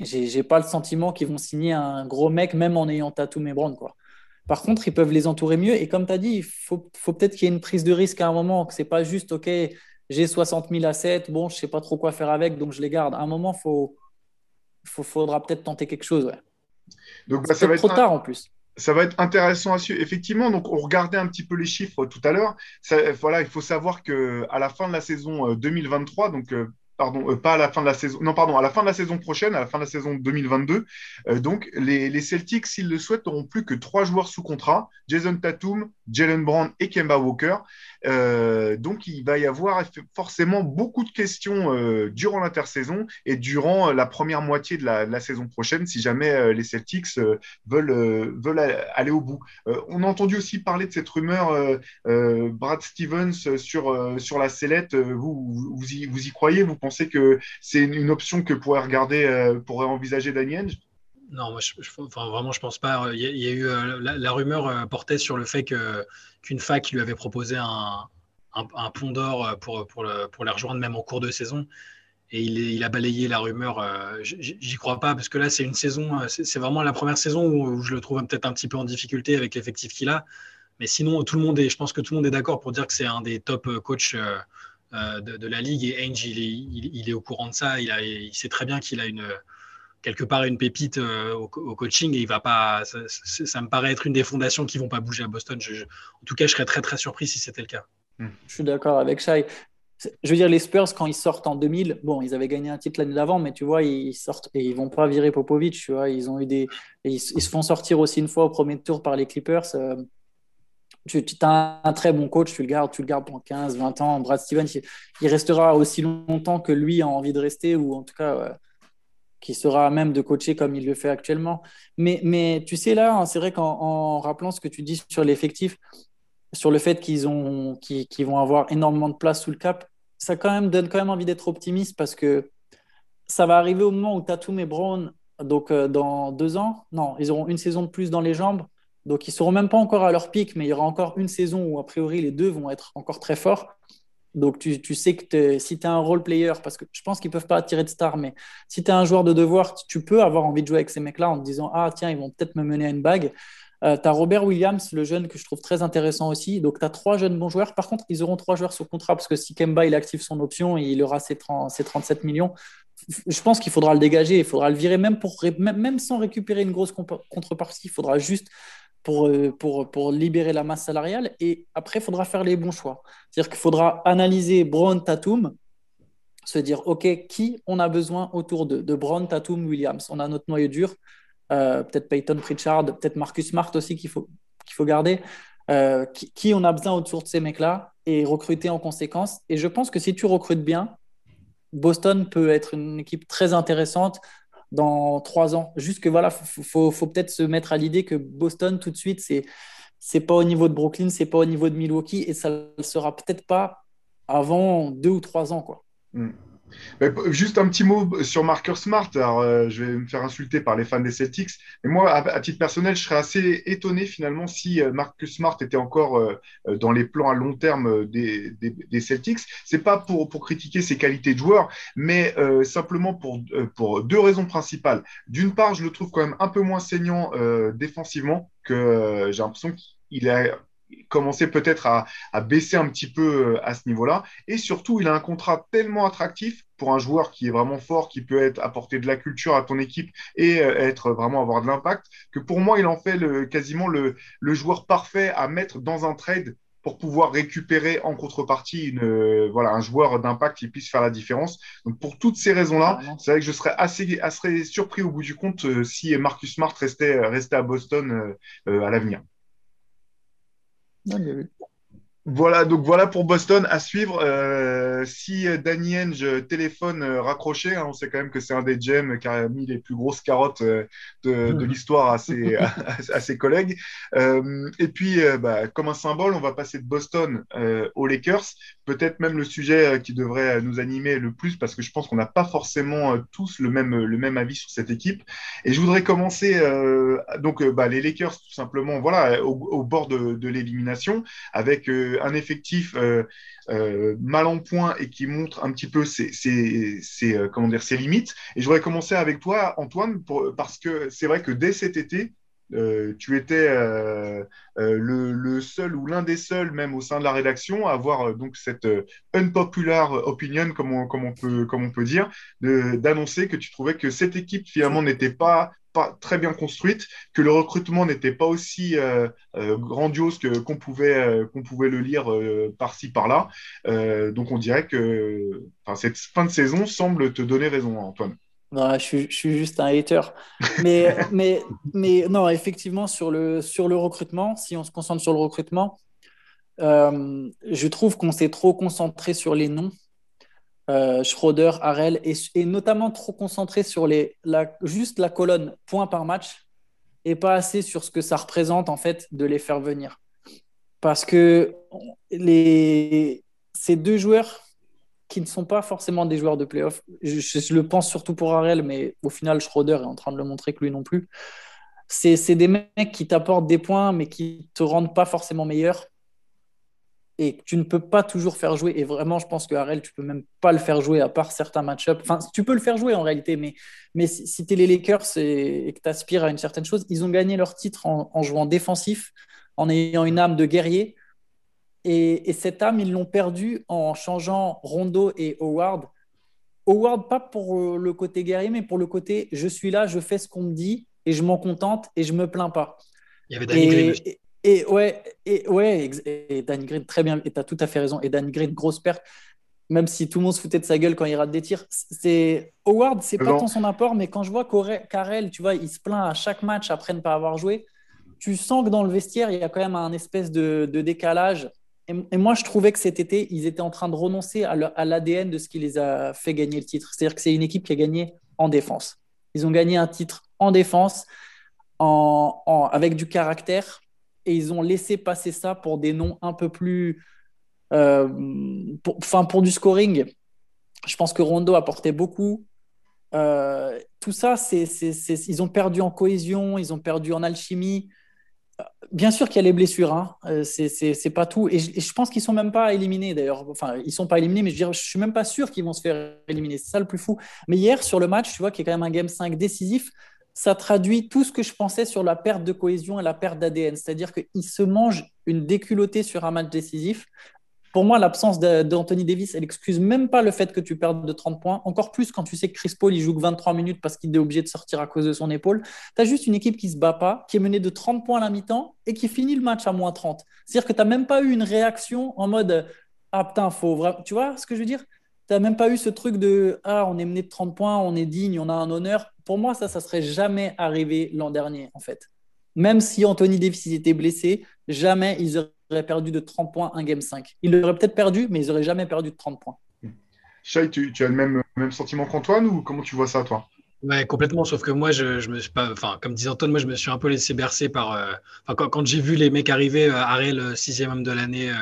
J'ai pas le sentiment qu'ils vont signer un gros mec, même en ayant Tatum Brown. Quoi. Par contre, ils peuvent les entourer mieux. Et comme tu as dit, il faut, faut peut-être qu'il y ait une prise de risque à un moment, que ce n'est pas juste, OK, j'ai 60 000 assets, bon, je ne sais pas trop quoi faire avec, donc je les garde. À un moment, il faut, faut, faudra peut-être tenter quelque chose. Ouais. Donc, bah, ça va être trop tard en plus. Ça va être intéressant à suivre. Effectivement, donc on regardait un petit peu les chiffres tout à l'heure. Voilà, il faut savoir que à la fin de la saison 2023, euh, donc euh, pardon, euh, pas à la fin de la saison, non, pardon, à la fin de la saison prochaine, à la fin de la saison 2022. donc, les, les Celtics, s'ils le souhaitent, n'auront plus que trois joueurs sous contrat Jason Tatum, Jalen Brown et Kemba Walker. Euh, donc, il va y avoir forcément beaucoup de questions euh, durant l'intersaison et durant la première moitié de la, saison prochaine, si jamais euh, les Celtics veulent, aller au bout. on a entendu aussi parler de cette rumeur Brad Stevens sur, sur la sellette. Vous, vous, y, croyez? Vous pensez que c'est une, option que pourrait regarder, pourrait envisager Daniel? Non, moi, je, enfin, vraiment, je pense pas. Il y a, eu la, rumeur portait sur le fait que qu'une fac lui avait proposé un, pont d'or euh, pour, pour, pour les rejoindre même en cours de saison. Et il, il a balayé la rumeur. Euh, j'y crois pas parce que là, c'est une saison, euh, c'est vraiment la première saison où, je le trouve peut-être un petit peu en difficulté avec l'effectif qu'il a. Mais sinon, tout le monde est, je pense que tout le monde est d'accord pour dire que c'est un des top coachs de, la ligue. Et Ainge, il est, il, est, au courant de ça. Il, a, il sait très bien qu'il a une, quelque part une pépite euh, au, coaching et il va pas. Ça, me paraît être une des fondations qui vont pas bouger à Boston. en tout cas, je serais très très surpris si c'était le cas. Hmm. Je suis d'accord avec Shai. Je veux dire, les Spurs, quand ils sortent en 2000, bon, ils avaient gagné un titre l'année d'avant, mais tu vois, ils sortent et ils vont pas virer Popovic, tu vois. Ils ont eu des. Ils, se font sortir aussi une fois au premier tour par les Clippers. Euh, tu, as un, très bon coach, tu le gardes, tu le gardes pendant 15, 20 ans. Brad Stevens, il, restera aussi longtemps que lui a envie de rester, ou en tout cas, qui sera à même de coacher comme il le fait actuellement. Mais, mais tu sais, là, c'est vrai qu'en rappelant ce que tu dis sur l'effectif, sur le fait qu'ils vont avoir énormément de place sous le cap, ça quand même, donne quand même envie d'être optimiste parce que ça va arriver au moment où Tatum et Brown, donc euh, dans deux ans, non, ils auront une saison de plus dans les jambes. Donc ils ne seront même pas encore à leur pic, mais il y aura encore une saison où a priori les deux vont être encore très forts. Donc, tu, tu sais que si tu es un role player, parce que je pense qu'ils peuvent pas attirer de stars, mais si tu es un joueur de devoir, tu peux avoir envie de jouer avec ces mecs-là en te disant Ah, tiens, ils vont peut-être me mener à une bague. Euh, tu as Robert Williams, le jeune que je trouve très intéressant aussi. Donc, tu as trois jeunes bons joueurs. Par contre, ils auront trois joueurs sur contrat parce que si Kemba il active son option et il aura ses, 30, ses 37 millions, je pense qu'il faudra le dégager. Il faudra le virer même, pour, même sans récupérer une grosse contrepartie. Il faudra juste pour, euh, pour, pour libérer la masse salariale. Et après, il faudra faire les bons choix. C'est-à-dire qu'il faudra analyser Brown, Tatum, se dire, OK, qui on a besoin autour de, de Brown, Tatum, Williams? On a notre noyau dur, euh, peut-être Peyton Pritchard, peut-être Marcus Smart aussi qu'il faut, qu'il faut garder. Euh, qui, qui, on a besoin autour de ces mecs-là et recruter en conséquence? Et je pense que si tu recrutes bien, Boston peut être une équipe très intéressante dans trois ans. Juste que voilà, faut, faut, peut-être se mettre à l'idée que Boston tout de suite, c'est c'est pas au niveau de Brooklyn, c'est pas au niveau de Milwaukee et ça ne sera peut-être pas avant deux ou trois ans quoi. Hmm. Juste un petit mot sur Marcus Smart. Alors, euh, je vais me faire insulter par les fans des Celtics. Mais moi, à, titre personnel, je serais assez étonné finalement si euh, Marcus Smart était encore euh, dans les plans à long terme des, des, des Celtics. C'est pas pour, pour critiquer ses qualités de joueur, mais simplement pour, pour deux raisons principales. D'une part, je le trouve quand même un peu moins saignant défensivement que j'ai l'impression qu'il a commencer peut-être à, baisser un petit peu euh, à ce niveau-là. Et surtout, il a un contrat tellement attractif pour un joueur qui est vraiment fort, qui peut être apporter de la culture à ton équipe et euh, être vraiment avoir de l'impact, que pour moi, il en fait le, quasiment le, joueur parfait à mettre dans un trade pour pouvoir récupérer en contrepartie une, euh, voilà, un joueur d'impact qui puisse faire la différence. Donc pour toutes ces raisons-là, c'est vrai que je serais assez, assez surpris au bout du compte si Marcus Smart restait, restait à Boston à l'avenir. Não, Voilà, donc voilà pour Boston à suivre. Euh, si Danny Henge téléphone euh, raccroché, hein, on sait quand même que c'est un des GM qui a mis les plus grosses carottes euh, de, l'histoire à ses, à, ses collègues. et puis, bah, comme un symbole, on va passer de Boston aux Lakers. Peut-être même le sujet qui devrait nous animer le plus, parce que je pense qu'on n'a pas forcément tous le même, le même avis sur cette équipe. Et je voudrais commencer, donc bah, les Lakers, tout simplement, voilà, au, bord de, de l'élimination, avec un effectif euh, euh, mal en point et qui montre un petit peu ses, euh, comment dire, ses limites. Et je voudrais commencer avec toi, Antoine, parce que c'est vrai que dès cet été, tu étais le, seul ou l'un des seuls, même au sein de la rédaction, à avoir donc cette unpopular opinion, comme on, peut, comme on peut dire, d'annoncer que tu trouvais que cette équipe finalement n'était pas très bien construite, que le recrutement n'était pas aussi euh, euh, grandiose que, qu'on, pouvait, euh, qu'on pouvait le lire par-ci, par-là. donc on dirait que cette fin de saison semble te donner raison, Antoine. Non, je, suis, je suis juste un hater. Mais, mais, mais non, effectivement, sur le, sur le recrutement, si on se concentre sur le recrutement, je trouve qu'on s'est trop concentré sur les noms euh, Schroeder, Harel, et, notamment trop concentré sur les, juste la colonne points par match et pas assez sur ce que ça représente en fait de les faire venir. Parce que les, ces deux joueurs qui ne sont pas forcément des joueurs de playoff, je, je le pense surtout pour Harel, mais au final, Schroeder est en train de le montrer que lui non plus. C'est des mecs qui t'apportent des points, mais qui te rendent pas forcément meilleur et tu ne peux pas toujours faire jouer. Et vraiment, je pense que Harrell, tu peux même pas le faire jouer à part certains match-ups. Enfin, tu peux le faire jouer en réalité, mais, mais si, tu es les Lakers et, que tu aspires à une certaine chose, ils ont gagné leur titre en, jouant défensif, en ayant une âme de guerrier. Et, cette âme, ils l'ont perdue en changeant Rondo et Howard. Howard, pas pour le côté guerrier, mais pour le côté je suis là, je fais ce qu'on me dit et je m'en contente et je me plains pas. Il y avait Danny Green et ouais, et ouais, et Danny Green, très bien, et tu as tout à fait raison. Et Danny Green, grosse perte, même si tout le monde se foutait de sa gueule quand il rate des tirs. C'est Howard, c'est pas tant son apport, mais quand je vois Karel, tu vois, il se plaint à chaque match après ne pas avoir joué, tu sens que dans le vestiaire, il y a quand même un espèce de, décalage. Et, moi, je trouvais que cet été, ils étaient en train de renoncer à l'ADN de ce qui les a fait gagner le titre. C'est-à-dire que c'est une équipe qui a gagné en défense. Ils ont gagné un titre en défense, en, avec du caractère, et ils ont laissé passer ça pour des noms un peu plus. Euh, enfin, pour, du scoring. Je pense que Rondo apportait beaucoup. Euh, tout ça, c'est, ils ont perdu en cohésion, ils ont perdu en alchimie. Bien sûr qu'il y a les blessures, hein. Euh, c'est, pas tout. Et je, pense qu'ils sont même pas éliminés d'ailleurs. Enfin, ils sont pas éliminés, mais je, ne je suis même pas sûr qu'ils vont se faire éliminer. C'est ça le plus fou. Mais hier, sur le match, tu vois, qui est quand même un game 5 décisif, ça traduit tout ce que je pensais sur la perte de cohésion et la perte d'ADN. C'est-à-dire qu'il se mange une déculottée sur un match décisif. Pour moi, l'absence d'Anthony Davis, elle excuse même pas le fait que tu perdes de 30 points. Encore plus quand tu sais que Chris Paul, il joue que 23 minutes parce qu'il est obligé de sortir à cause de son épaule. Tu as juste une équipe qui se bat pas, qui est menée de 30 points à la mi-temps et qui finit le match à moins 30. C'est-à-dire que tu n'as même pas eu une réaction en mode Ah putain, faut vraiment. Tu vois ce que je veux dire? Tu n'as même pas eu ce truc de Ah, on est mené de 30 points, on est digne, on a un honneur. Pour moi, ça, ça serait jamais arrivé l'an dernier, en fait. Même si Anthony Davis était blessé, jamais ils auraient perdu de 30 points un Game 5. Ils l'auraient peut-être perdu, mais ils n'auraient jamais perdu de 30 points. Shai, tu, as le même, même sentiment qu'Antoine ou comment tu vois ça, toi? Ouais, complètement. Sauf que moi, je, je me suis pas, enfin, comme disait Antoine, moi, je me suis un peu laissé bercer par. Euh, quand, quand j'ai vu les mecs arriver, euh, Arel, sixième homme de l'année euh,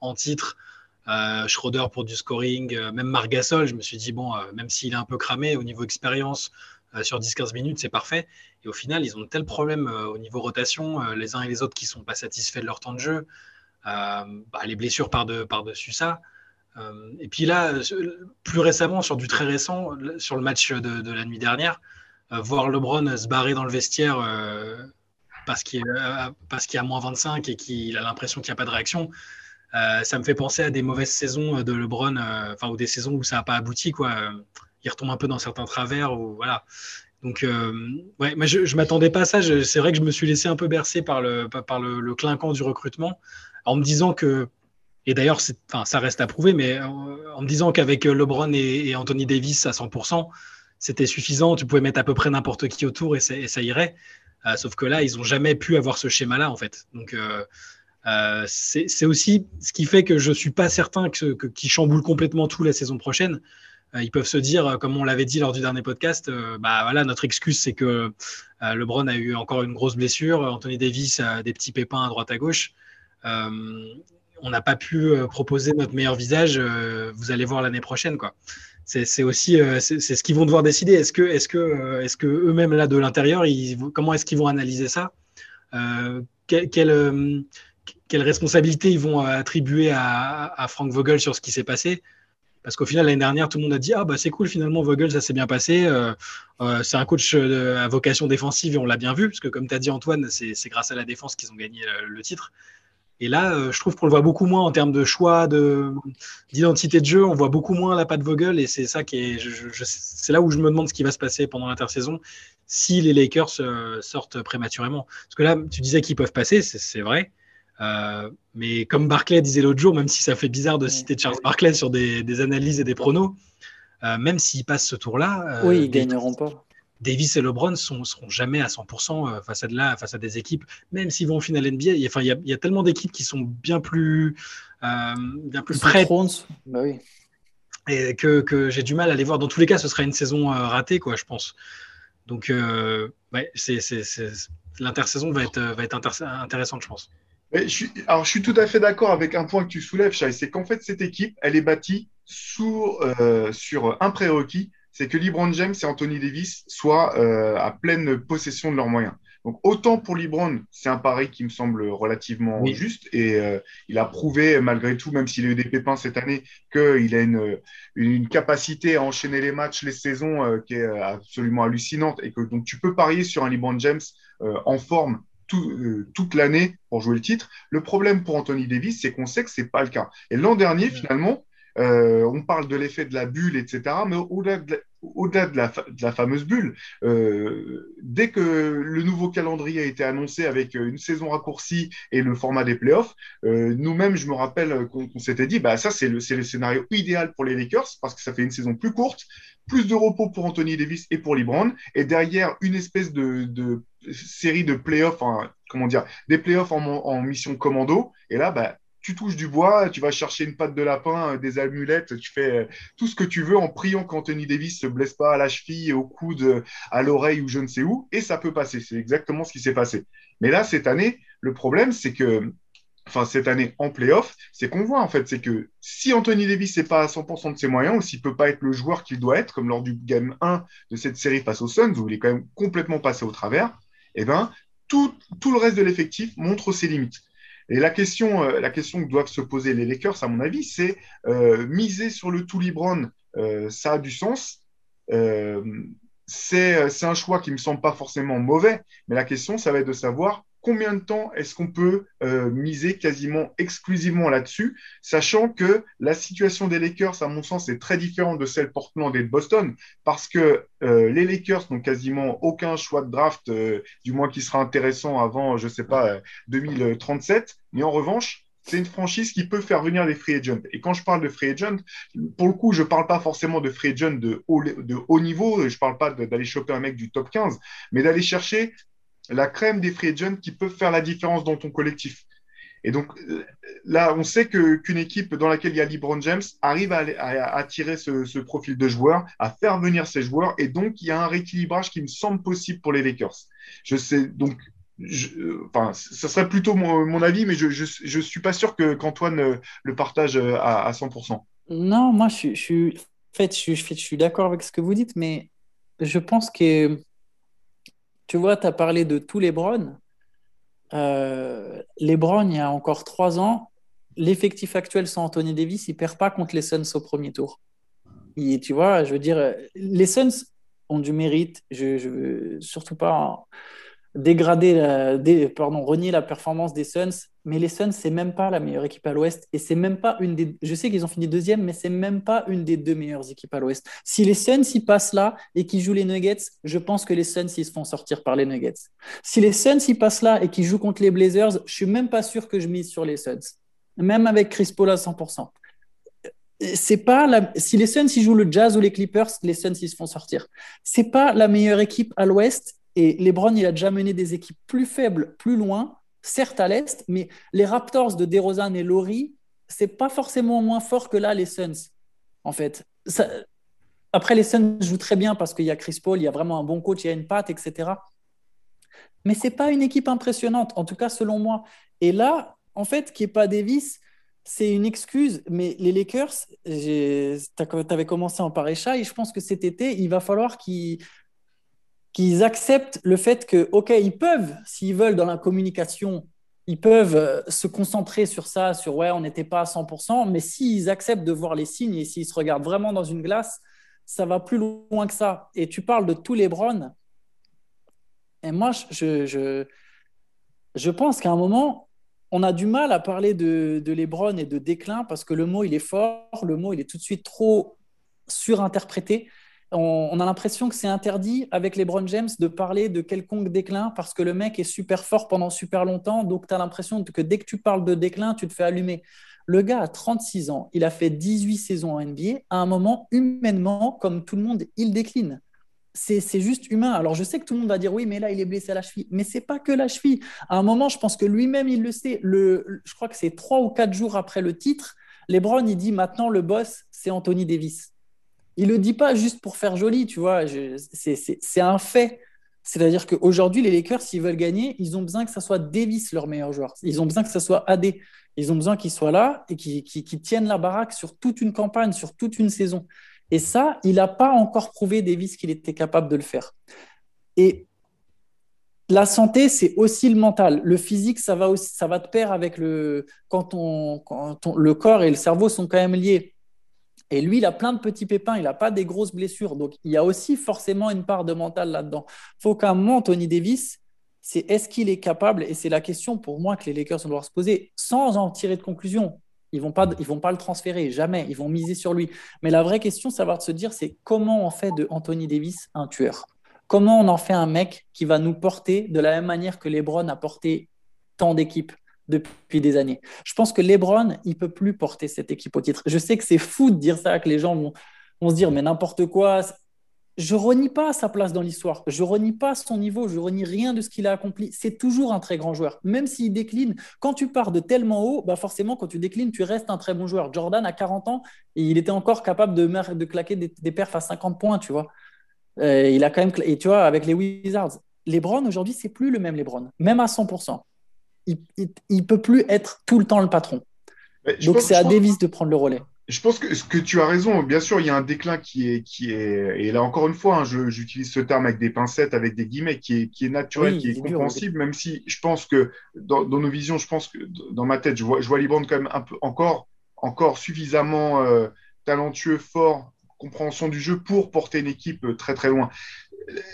en titre, Euh, Schroeder pour du scoring, euh, même Margasol, je me suis dit, bon, même s'il est un peu cramé au niveau expérience, sur 10-15 minutes, c'est parfait. Et au final, ils ont tel problème au niveau rotation, les uns et les autres qui ne sont pas satisfaits de leur temps de jeu, bah, les blessures par-dessus par ça. et puis là, plus récemment, sur du très récent, sur le match de, de la nuit dernière, voir LeBron se barrer dans le vestiaire parce qu'il y a moins 25 et qu'il a l'impression qu'il n'y a pas de réaction. Euh, ça me fait penser à des mauvaises saisons de LeBron, euh, enfin, ou des saisons où ça n'a pas abouti, quoi. Il retombe un peu dans certains travers, ou voilà. Donc, euh, ouais, mais je ne m'attendais pas à ça. C'est vrai que je me suis laissé un peu bercer par le, par le, clinquant du recrutement, en me disant que, et d'ailleurs, ça reste à prouver, mais en me disant qu'avec LeBron et, Anthony Davis à 100%, c'était suffisant. Tu pouvais mettre à peu près n'importe qui autour et, ça irait. Euh, sauf que là, ils n'ont jamais pu avoir ce schéma-là, en fait. Donc, euh, euh, c'est aussi ce qui fait que je ne suis pas certain qu'ils que, chamboulent complètement tout la saison prochaine. ils peuvent se dire, comme on l'avait dit lors du dernier podcast, bah voilà, notre excuse, c'est que LeBron a eu encore une grosse blessure, Anthony Davis a des petits pépins à droite à gauche. on n'a pas pu proposer notre meilleur visage. vous allez voir l'année prochaine, c'est aussi euh, c'est ce qu'ils vont devoir décider. Est-ce que, est-ce que, euh, est-ce que eux-mêmes là de l'intérieur, comment est-ce qu'ils vont analyser ça? Euh, quelle, quelle, responsabilité ils vont attribuer à, à, Frank Vogel sur ce qui s'est passé Parce qu'au final l'année dernière, tout le monde a dit ah bah c'est cool finalement Vogel ça s'est bien passé. c'est un coach à vocation défensive et on l'a bien vu parce que comme tu as dit Antoine, c'est grâce à la défense qu'ils ont gagné le titre. Et là, euh, je trouve qu'on le voit beaucoup moins en termes de choix, d'identité de, jeu. On voit beaucoup moins la patte Vogel et c'est c'est là où je me demande ce qui va se passer pendant l'intersaison si les Lakers euh, sortent prématurément. Parce que là, tu disais qu'ils peuvent passer, c'est vrai. Euh, mais comme Barclay disait l'autre jour, même si ça fait bizarre de citer Charles Barclay sur des, analyses et des pronos, même s'ils passent ce tour-là. oui, ils gagneront pas. Davis et LeBron ne seront jamais à 100% euh, face à, de là, face à des équipes, même s'ils vont en finale NBA. Il y a, enfin, y a, tellement d'équipes qui sont bien plus, euh, bien plus prêtes. Bah oui. Et que, que j'ai du mal à les voir. Dans tous les cas, ce sera une saison euh, ratée, quoi, je pense. Donc, ouais, c'est, l'intersaison va être, va être intéressante, je pense. Je suis, alors, je suis tout à fait d'accord avec un point que tu soulèves, c'est qu'en fait, cette équipe, elle est bâtie sous, sur un prérequis, c'est que LeBron James et Anthony Davis soient euh, à pleine possession de leurs moyens. Donc autant pour LeBron, c'est un pari qui me semble relativement juste et euh, il a prouvé malgré tout, même s'il a eu des pépins cette année, qu'il a une, une, capacité à enchaîner les matchs, les saisons euh, qui est absolument hallucinante et que donc tu peux parier sur un LeBron James en forme toute l'année pour jouer le titre. Le problème pour Anthony Davis, c'est qu'on sait que c'est pas le cas. Et l'an dernier, finalement, euh, on parle de l'effet de la bulle, etc. Mais au-delà de, la, fameuse bulle, euh, dès que le nouveau calendrier a été annoncé avec une saison raccourcie et le format des playoffs, euh, nous-mêmes, je me rappelle qu'on s'était dit, bah, ça, c'est le, scénario idéal pour les Lakers parce que ça fait une saison plus courte, plus de repos pour Anthony Davis et pour LeBron, et derrière une espèce de, série de playoffs, comment dire, des playoffs en, mission commando. Et là, bah, tu touches du bois, tu vas chercher une patte de lapin, euh, des amulettes, tu fais euh, tout ce que tu veux en priant qu'Anthony Davis se blesse pas à la cheville, au coude, à l'oreille ou je ne sais où, et ça peut passer. C'est exactement ce qui s'est passé. Mais là, cette année, le problème, c'est que, enfin, cette année en playoff, c'est qu'on voit en fait, c'est que si Anthony Davis n'est pas à 100% de ses moyens, ou s'il peut pas être le joueur qu'il doit être, comme lors du game 1 de cette série face aux Suns, où il est quand même complètement passé au travers, eh ben, tout, tout le reste de l'effectif montre ses limites. Et la question, euh, la question que doivent se poser les Lakers, à mon avis, c'est euh, miser sur le tout Libron, euh, ça a du sens. c'est un choix qui me semble pas forcément mauvais, mais la question, ça va être de savoir combien de temps est-ce qu'on peut euh, miser quasiment exclusivement là-dessus, sachant que la situation des Lakers, à mon sens, est très différente de celle Portland et de Boston, parce que euh, les Lakers n'ont quasiment aucun choix de draft, euh, du moins qui sera intéressant avant, je ne sais pas, 2037, mais en revanche, c'est une franchise qui peut faire venir des free agents. Et quand je parle de free agents, pour le coup, je ne parle pas forcément de free agents de haut, de haut niveau, je ne parle pas d'aller choper un mec du top 15, mais d'aller chercher la crème des free agents qui peuvent faire la différence dans ton collectif. Et donc là, on sait qu'une équipe dans laquelle il y a LeBron James arrive à, attirer ce, profil de joueur, à faire venir ces joueurs, et donc il y a un rééquilibrage qui me semble possible pour les Lakers. Je sais donc enfin, ça serait plutôt mon, avis, mais je ne suis pas sûr qu'Antoine le partage à, 100%. Non, moi, je, suis, en fait, je suis d'accord avec ce que vous dites, mais je pense que, tu vois, tu as parlé de tous les Browns. Euh, les Browns, il y a encore trois ans, l'effectif actuel sans Anthony Davis, il ne perd pas contre les Suns au premier tour. Et, tu vois, je veux dire, les Suns ont du mérite. Je ne veux surtout pas dégrader, pardon, renier la performance des Suns, mais les Suns, c'est même pas la meilleure équipe à l'Ouest et c'est même pas une des. Je sais qu'ils ont fini deuxième, mais c'est même pas une des deux meilleures équipes à l'Ouest. Si les Suns y passent là et qu'ils jouent les Nuggets, je pense que les Suns ils se font sortir par les Nuggets. Si les Suns y passent là et qu'ils jouent contre les Blazers, je suis même pas sûr que je mise sur les Suns, même avec Chris Paul à 100%. C'est pas la... si les Suns y jouent le Jazz ou les Clippers, les Suns ils se font sortir. C'est pas la meilleure équipe à l'Ouest et LeBron, il a déjà mené des équipes plus faibles, plus loin, certes à l'Est, mais les Raptors de DeRozan et Laurie, c'est pas forcément moins fort que là, les Suns, en fait. Après, les Suns jouent très bien parce qu'il y a Chris Paul, il y a vraiment un bon coach, il y a une patte, etc. Mais c'est pas une équipe impressionnante, en tout cas selon moi. Et là, en fait, qui est pas Davis, c'est une excuse, mais les Lakers, tu avais commencé en parler et je pense que cet été, il va falloir qu'ils qu'ils acceptent le fait que, OK, ils peuvent, s'ils veulent, dans la communication, ils peuvent euh, se concentrer sur ça, sur ouais, on n'était pas à 100%, mais s'ils acceptent de voir les signes et s'ils se regardent vraiment dans une glace, ça va plus loin que ça. Et tu parles de tous les Browns. Et moi, je, je, je pense qu'à un moment, on a du mal à parler de, de et de déclin parce que le mot, il est fort, le mot, il est tout de suite trop surinterprété on, a l'impression que c'est interdit avec les Brown James de parler de quelconque déclin parce que le mec est super fort pendant super longtemps. Donc, tu as l'impression que dès que tu parles de déclin, tu te fais allumer. Le gars a 36 ans, il a fait 18 saisons en NBA. À un moment, humainement, comme tout le monde, il décline. C'est juste humain. Alors, je sais que tout le monde va dire oui, mais là, il est blessé à la cheville. Mais c'est pas que la cheville. À un moment, je pense que lui-même, il le sait. Je crois que c'est trois ou quatre jours après le titre. LeBron, il dit maintenant, le boss, c'est Anthony Davis il le dit pas juste pour faire joli, tu vois. C'est un fait. C'est-à-dire qu'aujourd'hui, les Lakers, s'ils veulent gagner, ils ont besoin que ça soit Davis leur meilleur joueur. Ils ont besoin que ça soit AD. Ils ont besoin qu'il soit là et qu'il tienne la baraque sur toute une campagne, sur toute une saison. Et ça, il n'a pas encore prouvé, Davis, qu'il était capable de le faire. Et la santé, c'est aussi le mental. Le physique, ça va, aussi, ça va de pair avec le. Quand, on, quand le corps et le cerveau sont quand même liés. Et lui, il a plein de petits pépins, il n'a pas des grosses blessures. Donc, il y a aussi forcément une part de mental là-dedans. Faut qu'à un moment, Tony Davis, c'est est-ce qu'il est capable, et c'est la question pour moi que les Lakers vont devoir se poser, sans en tirer de conclusion. Ils ne vont, vont pas le transférer, jamais. Ils vont miser sur lui. Mais la vraie question, ça va se dire, c'est comment on fait de Anthony Davis un tueur? Comment on en fait un mec qui va nous porter de la même manière que LeBron a porté tant d'équipes? Depuis des années. Je pense que LeBron, il peut plus porter cette équipe au titre. Je sais que c'est fou de dire ça, que les gens vont, vont se dire, mais n'importe quoi. Je renie pas sa place dans l'histoire. Je renie pas son niveau. Je renie rien de ce qu'il a accompli. C'est toujours un très grand joueur. Même s'il décline, quand tu pars de tellement haut, bah forcément, quand tu déclines, tu restes un très bon joueur. Jordan, a 40 ans, il était encore capable de, de claquer des, des perfs à 50 points, tu vois. Euh, il a quand même, et tu vois, avec les Wizards. LeBron, aujourd'hui, c'est plus le même LeBron, même à 100% il, ne peut plus être tout le temps le patron. Donc c'est à Davis de prendre le relais. Je pense que, que tu as raison. Bien sûr, il y a un déclin qui est, qui est et là encore une fois, hein, j'utilise ce terme avec des pincettes, avec des guillemets, qui est, qui est naturel, qui est, compréhensible, même si je pense que dans, nos visions, je pense que dans ma tête, je vois, je vois quand même un peu encore, encore suffisamment euh, talentueux, fort, compréhension du jeu pour porter une équipe très très loin.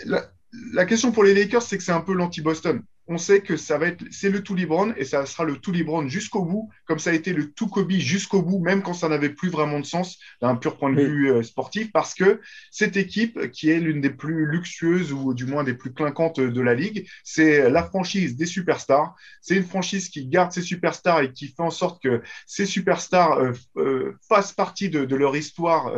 La, la question pour les Lakers, c'est que c'est un peu l'anti-Boston on sait que ça va être, c'est le tout Libron et ça sera le tout Libron jusqu'au bout, comme ça a été le tout Kobe jusqu'au bout, même quand ça n'avait plus vraiment de sens d'un pur point de vue euh, sportif, parce que cette équipe, qui est l'une des plus luxueuses ou du moins des plus clinquantes de la ligue, c'est la franchise des superstars. C'est une franchise qui garde ses superstars et qui fait en sorte que ces superstars euh, euh, fassent partie de, leur histoire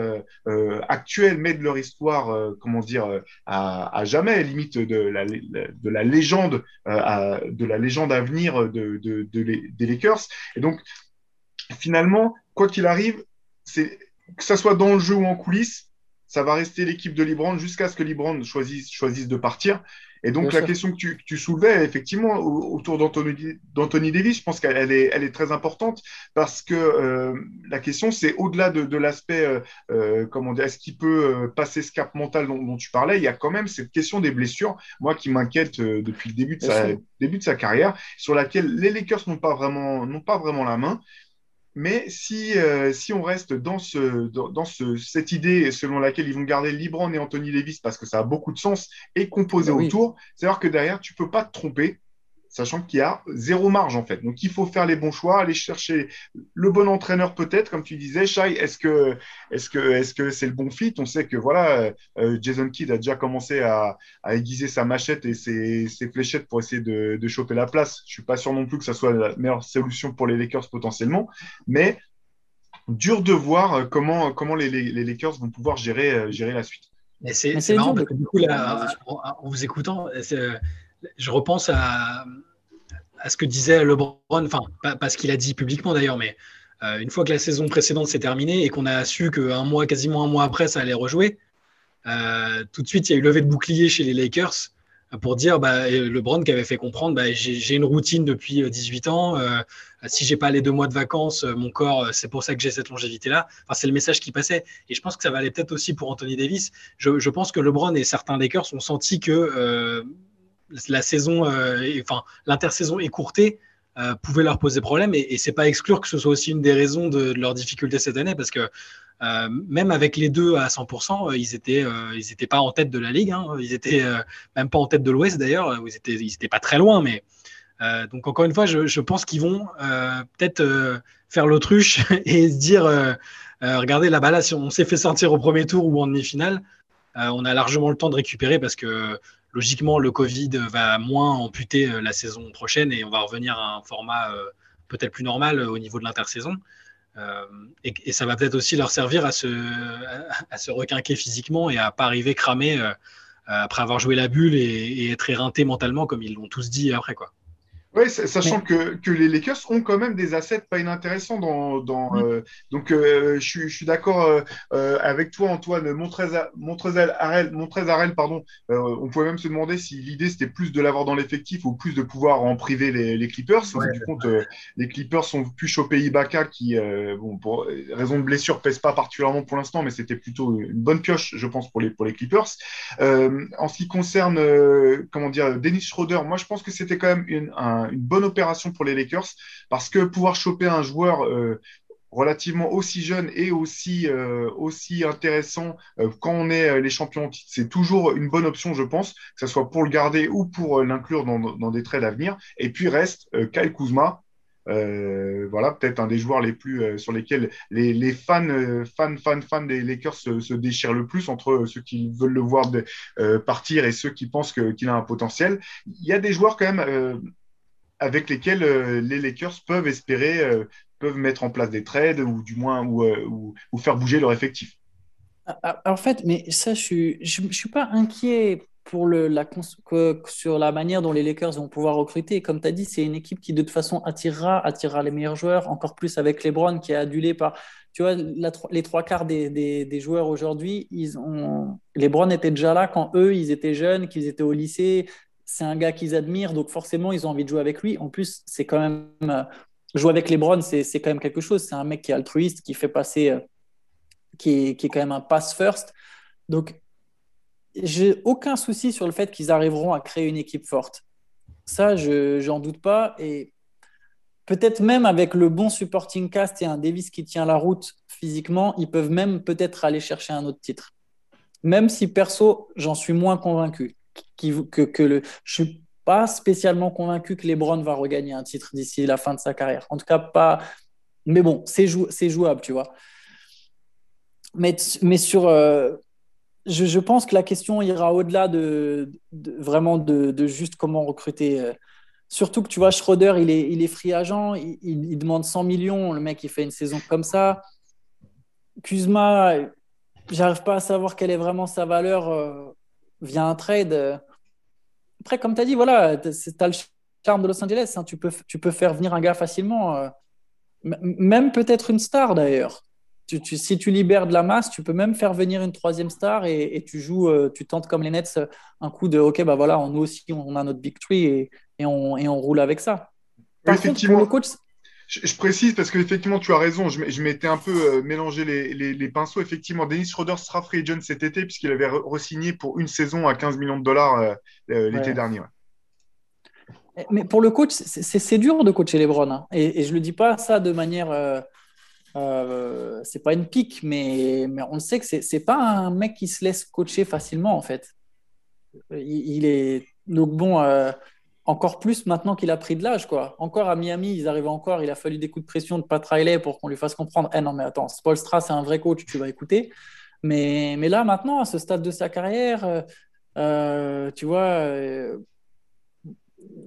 actuelle, mais de leur histoire, comment dire, à, à, jamais, limite de la, de la légende de la légende à venir de, des Lakers. Et donc, finalement, quoi qu'il arrive, c'est que ça soit dans le jeu ou en coulisses, ça va rester l'équipe de LeBron jusqu'à ce que LeBron choisisse, choisisse de partir. Et donc, la question que tu, soulevais, effectivement, autour d'Anthony Davis, je pense qu'elle est, elle est très importante parce que euh, la question, c'est au-delà de, l'aspect, euh, euh, comment dire, est-ce qu'il peut passer ce cap mental dont, tu parlais, il y a quand même cette question des blessures, moi, qui m'inquiète depuis le début de, sa, début de sa carrière, sur laquelle les Lakers n'ont pas, vraiment, pas vraiment la main. Mais si, euh, si on reste dans, ce, dans, ce, cette idée selon laquelle ils vont garder Libran et Anthony Davis parce que ça a beaucoup de sens et composer bah autour, c'est-à-dire que derrière, tu ne peux pas te tromper sachant qu'il y a zéro marge en fait. Donc il faut faire les bons choix, aller chercher le bon entraîneur peut-être, comme tu disais, Shai. Est-ce que est-ce que est-ce que c'est le bon fit? On sait que voilà, euh, Jason Kidd a déjà commencé à, aiguiser sa machette et ses, fléchettes pour essayer de, de, choper la place. Je suis pas sûr non plus que ça soit la meilleure solution pour les Lakers potentiellement, mais dur de voir comment comment les, les, Lakers vont pouvoir gérer euh, gérer la suite. Mais c'est marrant parce que du coup là, en vous écoutant, je repense à, ce que disait LeBron, enfin, pas, ce qu'il a dit publiquement d'ailleurs, mais euh, une fois que la saison précédente s'est terminée et qu'on a su qu'un mois, quasiment un mois après, ça allait rejouer, euh, tout de suite, il y a eu levé de bouclier chez les Lakers pour dire bah, LeBron qui avait fait comprendre bah, j'ai une routine depuis 18 euh, ans. Euh, si j'ai pas les deux mois de vacances, mon corps, c'est pour ça que j'ai cette longévité-là. Enfin, c'est le message qui passait. Et je pense que ça valait peut-être aussi pour Anthony Davis. Je, pense que LeBron et certains Lakers ont senti que la saison, euh, enfin l'intersaison écourtée euh, pouvait leur poser problème et, et c'est pas exclure que ce soit aussi une des raisons de, leur difficulté cette année parce que euh, même avec les deux à 100%, ils étaient, ils étaient pas en tête de la ligue, hein. ils étaient même pas en tête de l'Ouest d'ailleurs, ils étaient, ils pas très loin, mais donc encore une fois, je, pense qu'ils vont peut-être faire l'autruche et se dire, regardez là-bas là, si on s'est fait sortir au premier tour ou en demi-finale, on a largement le temps de récupérer parce que logiquement, le Covid va moins amputer euh, la saison prochaine et on va revenir à un format euh, peut-être plus normal euh, au niveau de l'intersaison. et, ça va peut-être aussi leur servir à se, requinquer physiquement et à pas arriver cramé après avoir joué la bulle et être éreinté mentalement comme ils l'ont tous dit après quoi. Oui, sachant que, que, les Lakers ont quand même des assets pas inintéressants. Dans, dans euh, donc, euh, je, je, suis d'accord euh, avec toi, Antoine. Montrez Arel, Arel pardon. On pouvait même se demander si l'idée c'était plus de l'avoir dans l'effectif ou plus de pouvoir en priver les, les Clippers. du compte, les Clippers ont pu choper Ibaka qui, bon, pour raison de blessure, pèse pas particulièrement pour l'instant, mais c'était plutôt une bonne pioche, je pense, pour les, pour les Clippers. en ce qui concerne, comment dire, Dennis Schroeder, moi je pense que c'était quand même une, un une bonne opération pour les Lakers parce que pouvoir choper un joueur euh, relativement aussi jeune et aussi, euh, aussi intéressant euh, quand on est les champions c'est toujours une bonne option, je pense, que ce soit pour le garder ou pour l'inclure dans, dans, des trades à venir. Et puis reste Kyle Kuzma, voilà, peut-être un des joueurs les plus sur lesquels les, les fans, fans, fans, fans des Lakers se, déchirent le plus entre ceux qui veulent le voir partir et ceux qui pensent qu'il a un potentiel. Il y a des joueurs quand même avec lesquels euh, les Lakers peuvent espérer, euh, peuvent mettre en place des trades ou du moins ou, euh, ou, faire bouger leur effectif. Ah, ah, en fait, mais ça, je suis, je, suis pas inquiet pour le, la, sur la manière dont les Lakers vont pouvoir recruter. Comme tu as dit, c'est une équipe qui de toute façon attirera, attirera les meilleurs joueurs, encore plus avec LeBron qui est adulé par. Tu vois, les trois quarts des, des, des joueurs aujourd'hui, ils ont. LeBron déjà là quand eux, ils étaient jeunes, qu'ils étaient au lycée c'est un gars qu'ils admirent, donc forcément, ils ont envie de jouer avec lui. En plus, c'est quand même. Euh, jouer avec LeBron, c'est quand même quelque chose. C'est un mec qui est altruiste, qui fait passer. Euh, qui, est, qui, est, quand même un pass first. Donc, j'ai aucun souci sur le fait qu'ils arriveront à créer une équipe forte. Ça, je n'en doute pas. Et peut-être même avec le bon supporting cast et un Davis qui tient la route physiquement, ils peuvent même peut-être aller chercher un autre titre. Même si perso, j'en suis moins convaincu que, que le, je suis pas spécialement convaincu que LeBron va regagner un titre d'ici la fin de sa carrière. En tout cas, pas. Mais bon, c'est jouable, tu vois. Mais, mais sur. Euh, je, je, pense que la question ira au-delà de, vraiment de, juste comment recruter. Euh. Surtout que tu vois, Schroeder, il est, il est free agent, il, il, demande 100 millions. Le mec, il fait une saison comme ça. Kuzma, j'arrive pas à savoir quelle est vraiment sa valeur euh, via un trade. Après, comme tu as dit, voilà, tu as le charme de Los Angeles. Hein, tu, peux, tu peux faire venir un gars facilement. Euh, même peut-être une star d'ailleurs. si tu libères de la masse, tu peux même faire venir une troisième star et, tu joues, euh, tu tentes comme les Nets un coup de OK, bah voilà, nous aussi, on a notre big three et, et, on, et on, roule avec ça. le coach, je, précise parce qu'effectivement, tu as raison. Je, m'étais un peu euh, mélangé les, les, pinceaux. Effectivement, Dennis Schroeder sera free agent cet été puisqu'il avait re-signé pour une saison à 15 millions de dollars euh, l'été dernier. Mais pour le coach, c'est dur de coacher les Hein. Et, je ne le dis pas ça de manière euh, c'est pas une pique, mais, mais on le sait que c'est pas un mec qui se laisse coacher facilement en fait. Il, est donc bon, euh, encore plus maintenant qu'il a pris de l'âge quoi. Encore à Miami, ils arrivent encore. Il a fallu des coups de pression de Pat Riley pour qu'on lui fasse comprendre. Eh non mais attends, Spolstra c'est un vrai coach, tu vas écouter. Mais, mais là maintenant, à ce stade de sa carrière, euh, tu vois,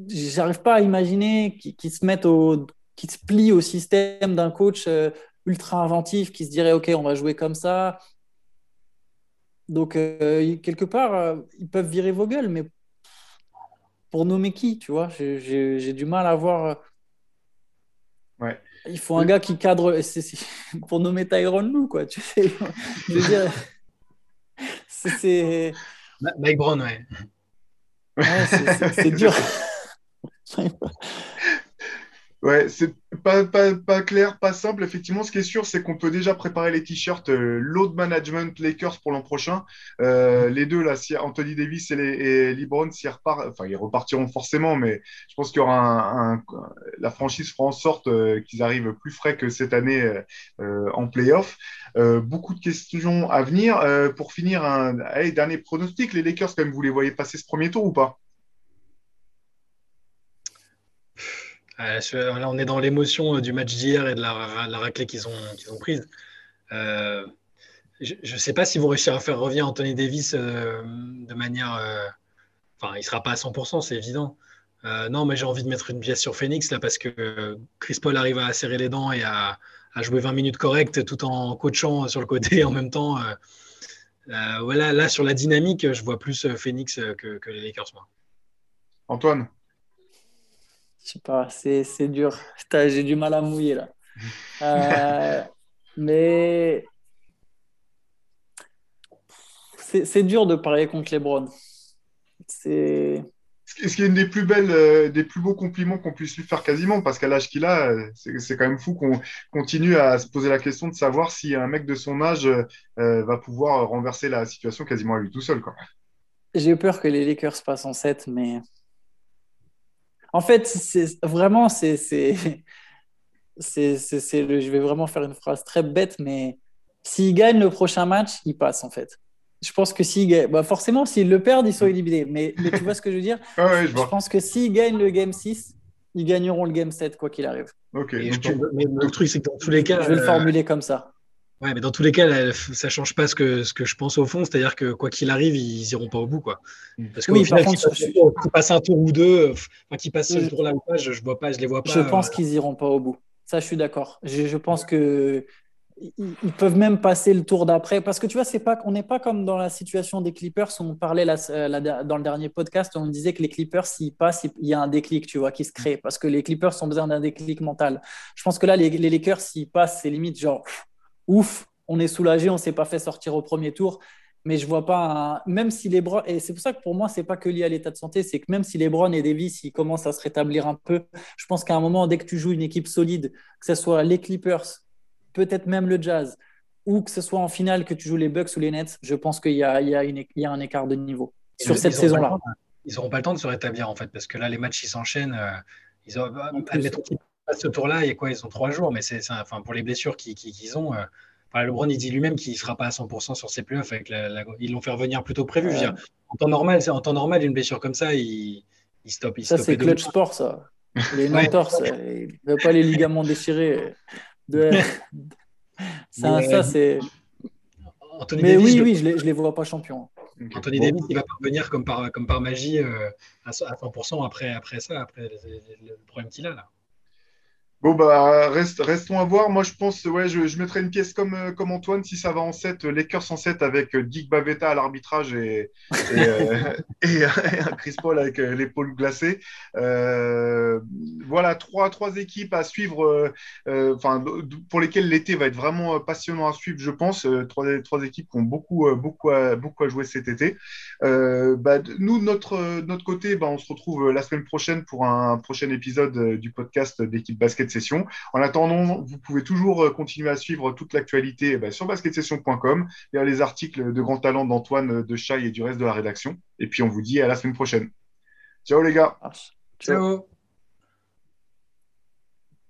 j'arrive pas à imaginer qu'il se mette au qui se plie au système d'un coach ultra inventif qui se dirait ok on va jouer comme ça donc euh, quelque part euh, ils peuvent virer vos gueules mais pour nommer qui tu vois. J'ai du mal à voir euh, ouais. il faut un gars qui cadre pour nommer Tyrone Lou quoi tu sais. Je veux dire c'est Mike Brown ouais, ouais c'est dur Ouais, c'est pas, clair, pas simple. Effectivement, ce qui est sûr, c'est qu'on peut déjà préparer les t-shirts euh, load management Lakers pour l'an prochain. Euh, les deux, là, si Anthony Davis et, les, et LeBron, s'ils repartent, enfin, ils repartiront forcément, mais je pense qu'il y aura un, la franchise fera en sorte euh, qu'ils arrivent plus frais que cette année en playoff. beaucoup de questions à venir. pour finir, un dernier pronostic, les Lakers, quand même, vous les voyez passer ce premier tour ou pas? Euh, là, on est dans l'émotion euh, du match d'hier et de la, raclée qu'ils ont, prise. Euh, je ne sais pas s'ils vont réussir à faire revenir Anthony Davis de manière. enfin, il ne sera pas à 100%, c'est évident. non, mais j'ai envie de mettre une pièce sur Phoenix là parce que Chris Paul arrive à serrer les dents et à, jouer 20 minutes correctes tout en coachant sur le côté en même temps. voilà, là sur la dynamique, je vois plus Phoenix que, que les Lakers. Moi. Antoine? Je sais pas, c'est dur. J'ai du mal à mouiller là. Euh, mais c'est dur de parler contre les Browns. C'est. Ce qui est une des plus belles, euh, des plus beaux compliments qu'on puisse lui faire quasiment, parce qu'à l'âge qu'il a, c'est quand même fou qu'on continue à se poser la question de savoir si un mec de son âge euh, va pouvoir renverser la situation quasiment à lui tout seul. J'ai peur que les Lakers passent en 7, mais en fait, c'est vraiment, c'est, c'est, je vais vraiment faire une phrase très bête, mais s'il gagne le prochain match, il passe en fait. Je pense que s'il gagne, bah forcément, s'ils le perdent, ils sont éliminés. Mais, tu vois ce que je veux dire? Je, pense que s'ils gagnent le game 6, ils gagneront le game 7, quoi qu'il arrive. Ok. le truc, c'est que dans tous les cas. Je vais le euh, formuler comme ça. Ouais, mais dans tous les cas, ça change pas ce que, ce que je pense au fond, c'est-à-dire que quoi qu'il arrive, ils iront pas au bout, quoi. Mm. Parce que oui, final, qu'ils passent, un tour ou deux, enfin, qu'ils passent ce tour-là ou pas, je, je vois pas, je les vois pas. Je pense qu'ils iront pas au bout. Ça, je suis d'accord. Je, je, pense que ils peuvent même passer le tour d'après parce que tu vois, c'est pas, on n'est pas comme dans la situation des Clippers où on parlait euh, dans le dernier podcast, où on disait que les Clippers, s'ils passent, il y a un déclic, tu vois, qui se crée parce que les Clippers ont besoin d'un déclic mental. Je pense que là, les, les Lakers, s'ils passent, c'est limite genre ouf, on est soulagé, on ne s'est pas fait sortir au premier tour. Mais je vois pas, même si les Browns, et c'est pour ça que pour moi, c'est pas que lié à l'état de santé, c'est que même si les Browns et Davis, ils commencent à se rétablir un peu, je pense qu'à un moment, dès que tu joues une équipe solide, que ce soit les Clippers, peut-être même le Jazz, ou que ce soit en finale que tu joues les Bucks ou les Nets, je pense qu'il y, a, un écart de niveau sur cette saison-là. Ils n'auront pas le temps de se rétablir, en fait, parce que là, les matchs, ils s'enchaînent. Euh, ils ont, ce tour-là, il y a quoi Ils ont trois jours, mais c'est, enfin, pour les blessures qu'ils ont, euh, le LeBron, il dit lui-même qu'il ne sera pas à 100% sur ses playoffs. Avec Ils l'ont fait revenir plus tôt prévu. en, temps normal, en temps normal, une blessure comme ça, il, il stoppe. ça, c'est clutch sport, ça. Les non-torses, il ne veut pas les ligaments déchirés. De... ça, ça c'est. Mais oui, oui, je ne les, vois pas champions. Anthony Davis, il va parvenir comme par, comme par magie euh, à 100% après, après ça, après le problème qu'il a là. Bon, bah, restons à voir. Moi, je pense, ouais, je, mettrais une pièce comme, euh, comme Antoine si ça va en 7, Lakers en 7 avec euh, Dick Bavetta à l'arbitrage et, et, euh, Chris Paul avec l'épaule glacée. Euh, voilà, trois, équipes à suivre, euh, enfin, pour lesquelles l'été va être vraiment passionnant à suivre, je pense. trois, trois équipes qui ont beaucoup, beaucoup, à, jouer cet été. Bah, nous, notre, notre côté, bah, on se retrouve la semaine prochaine pour un prochain épisode du podcast d'équipe basket En attendant, vous pouvez toujours euh, continuer à suivre toute l'actualité eh ben, sur basketsession.com, a les articles de grand talent d'Antoine, de Chai et du reste de la rédaction. Et puis on vous dit à la semaine prochaine. Ciao les gars. Ciao.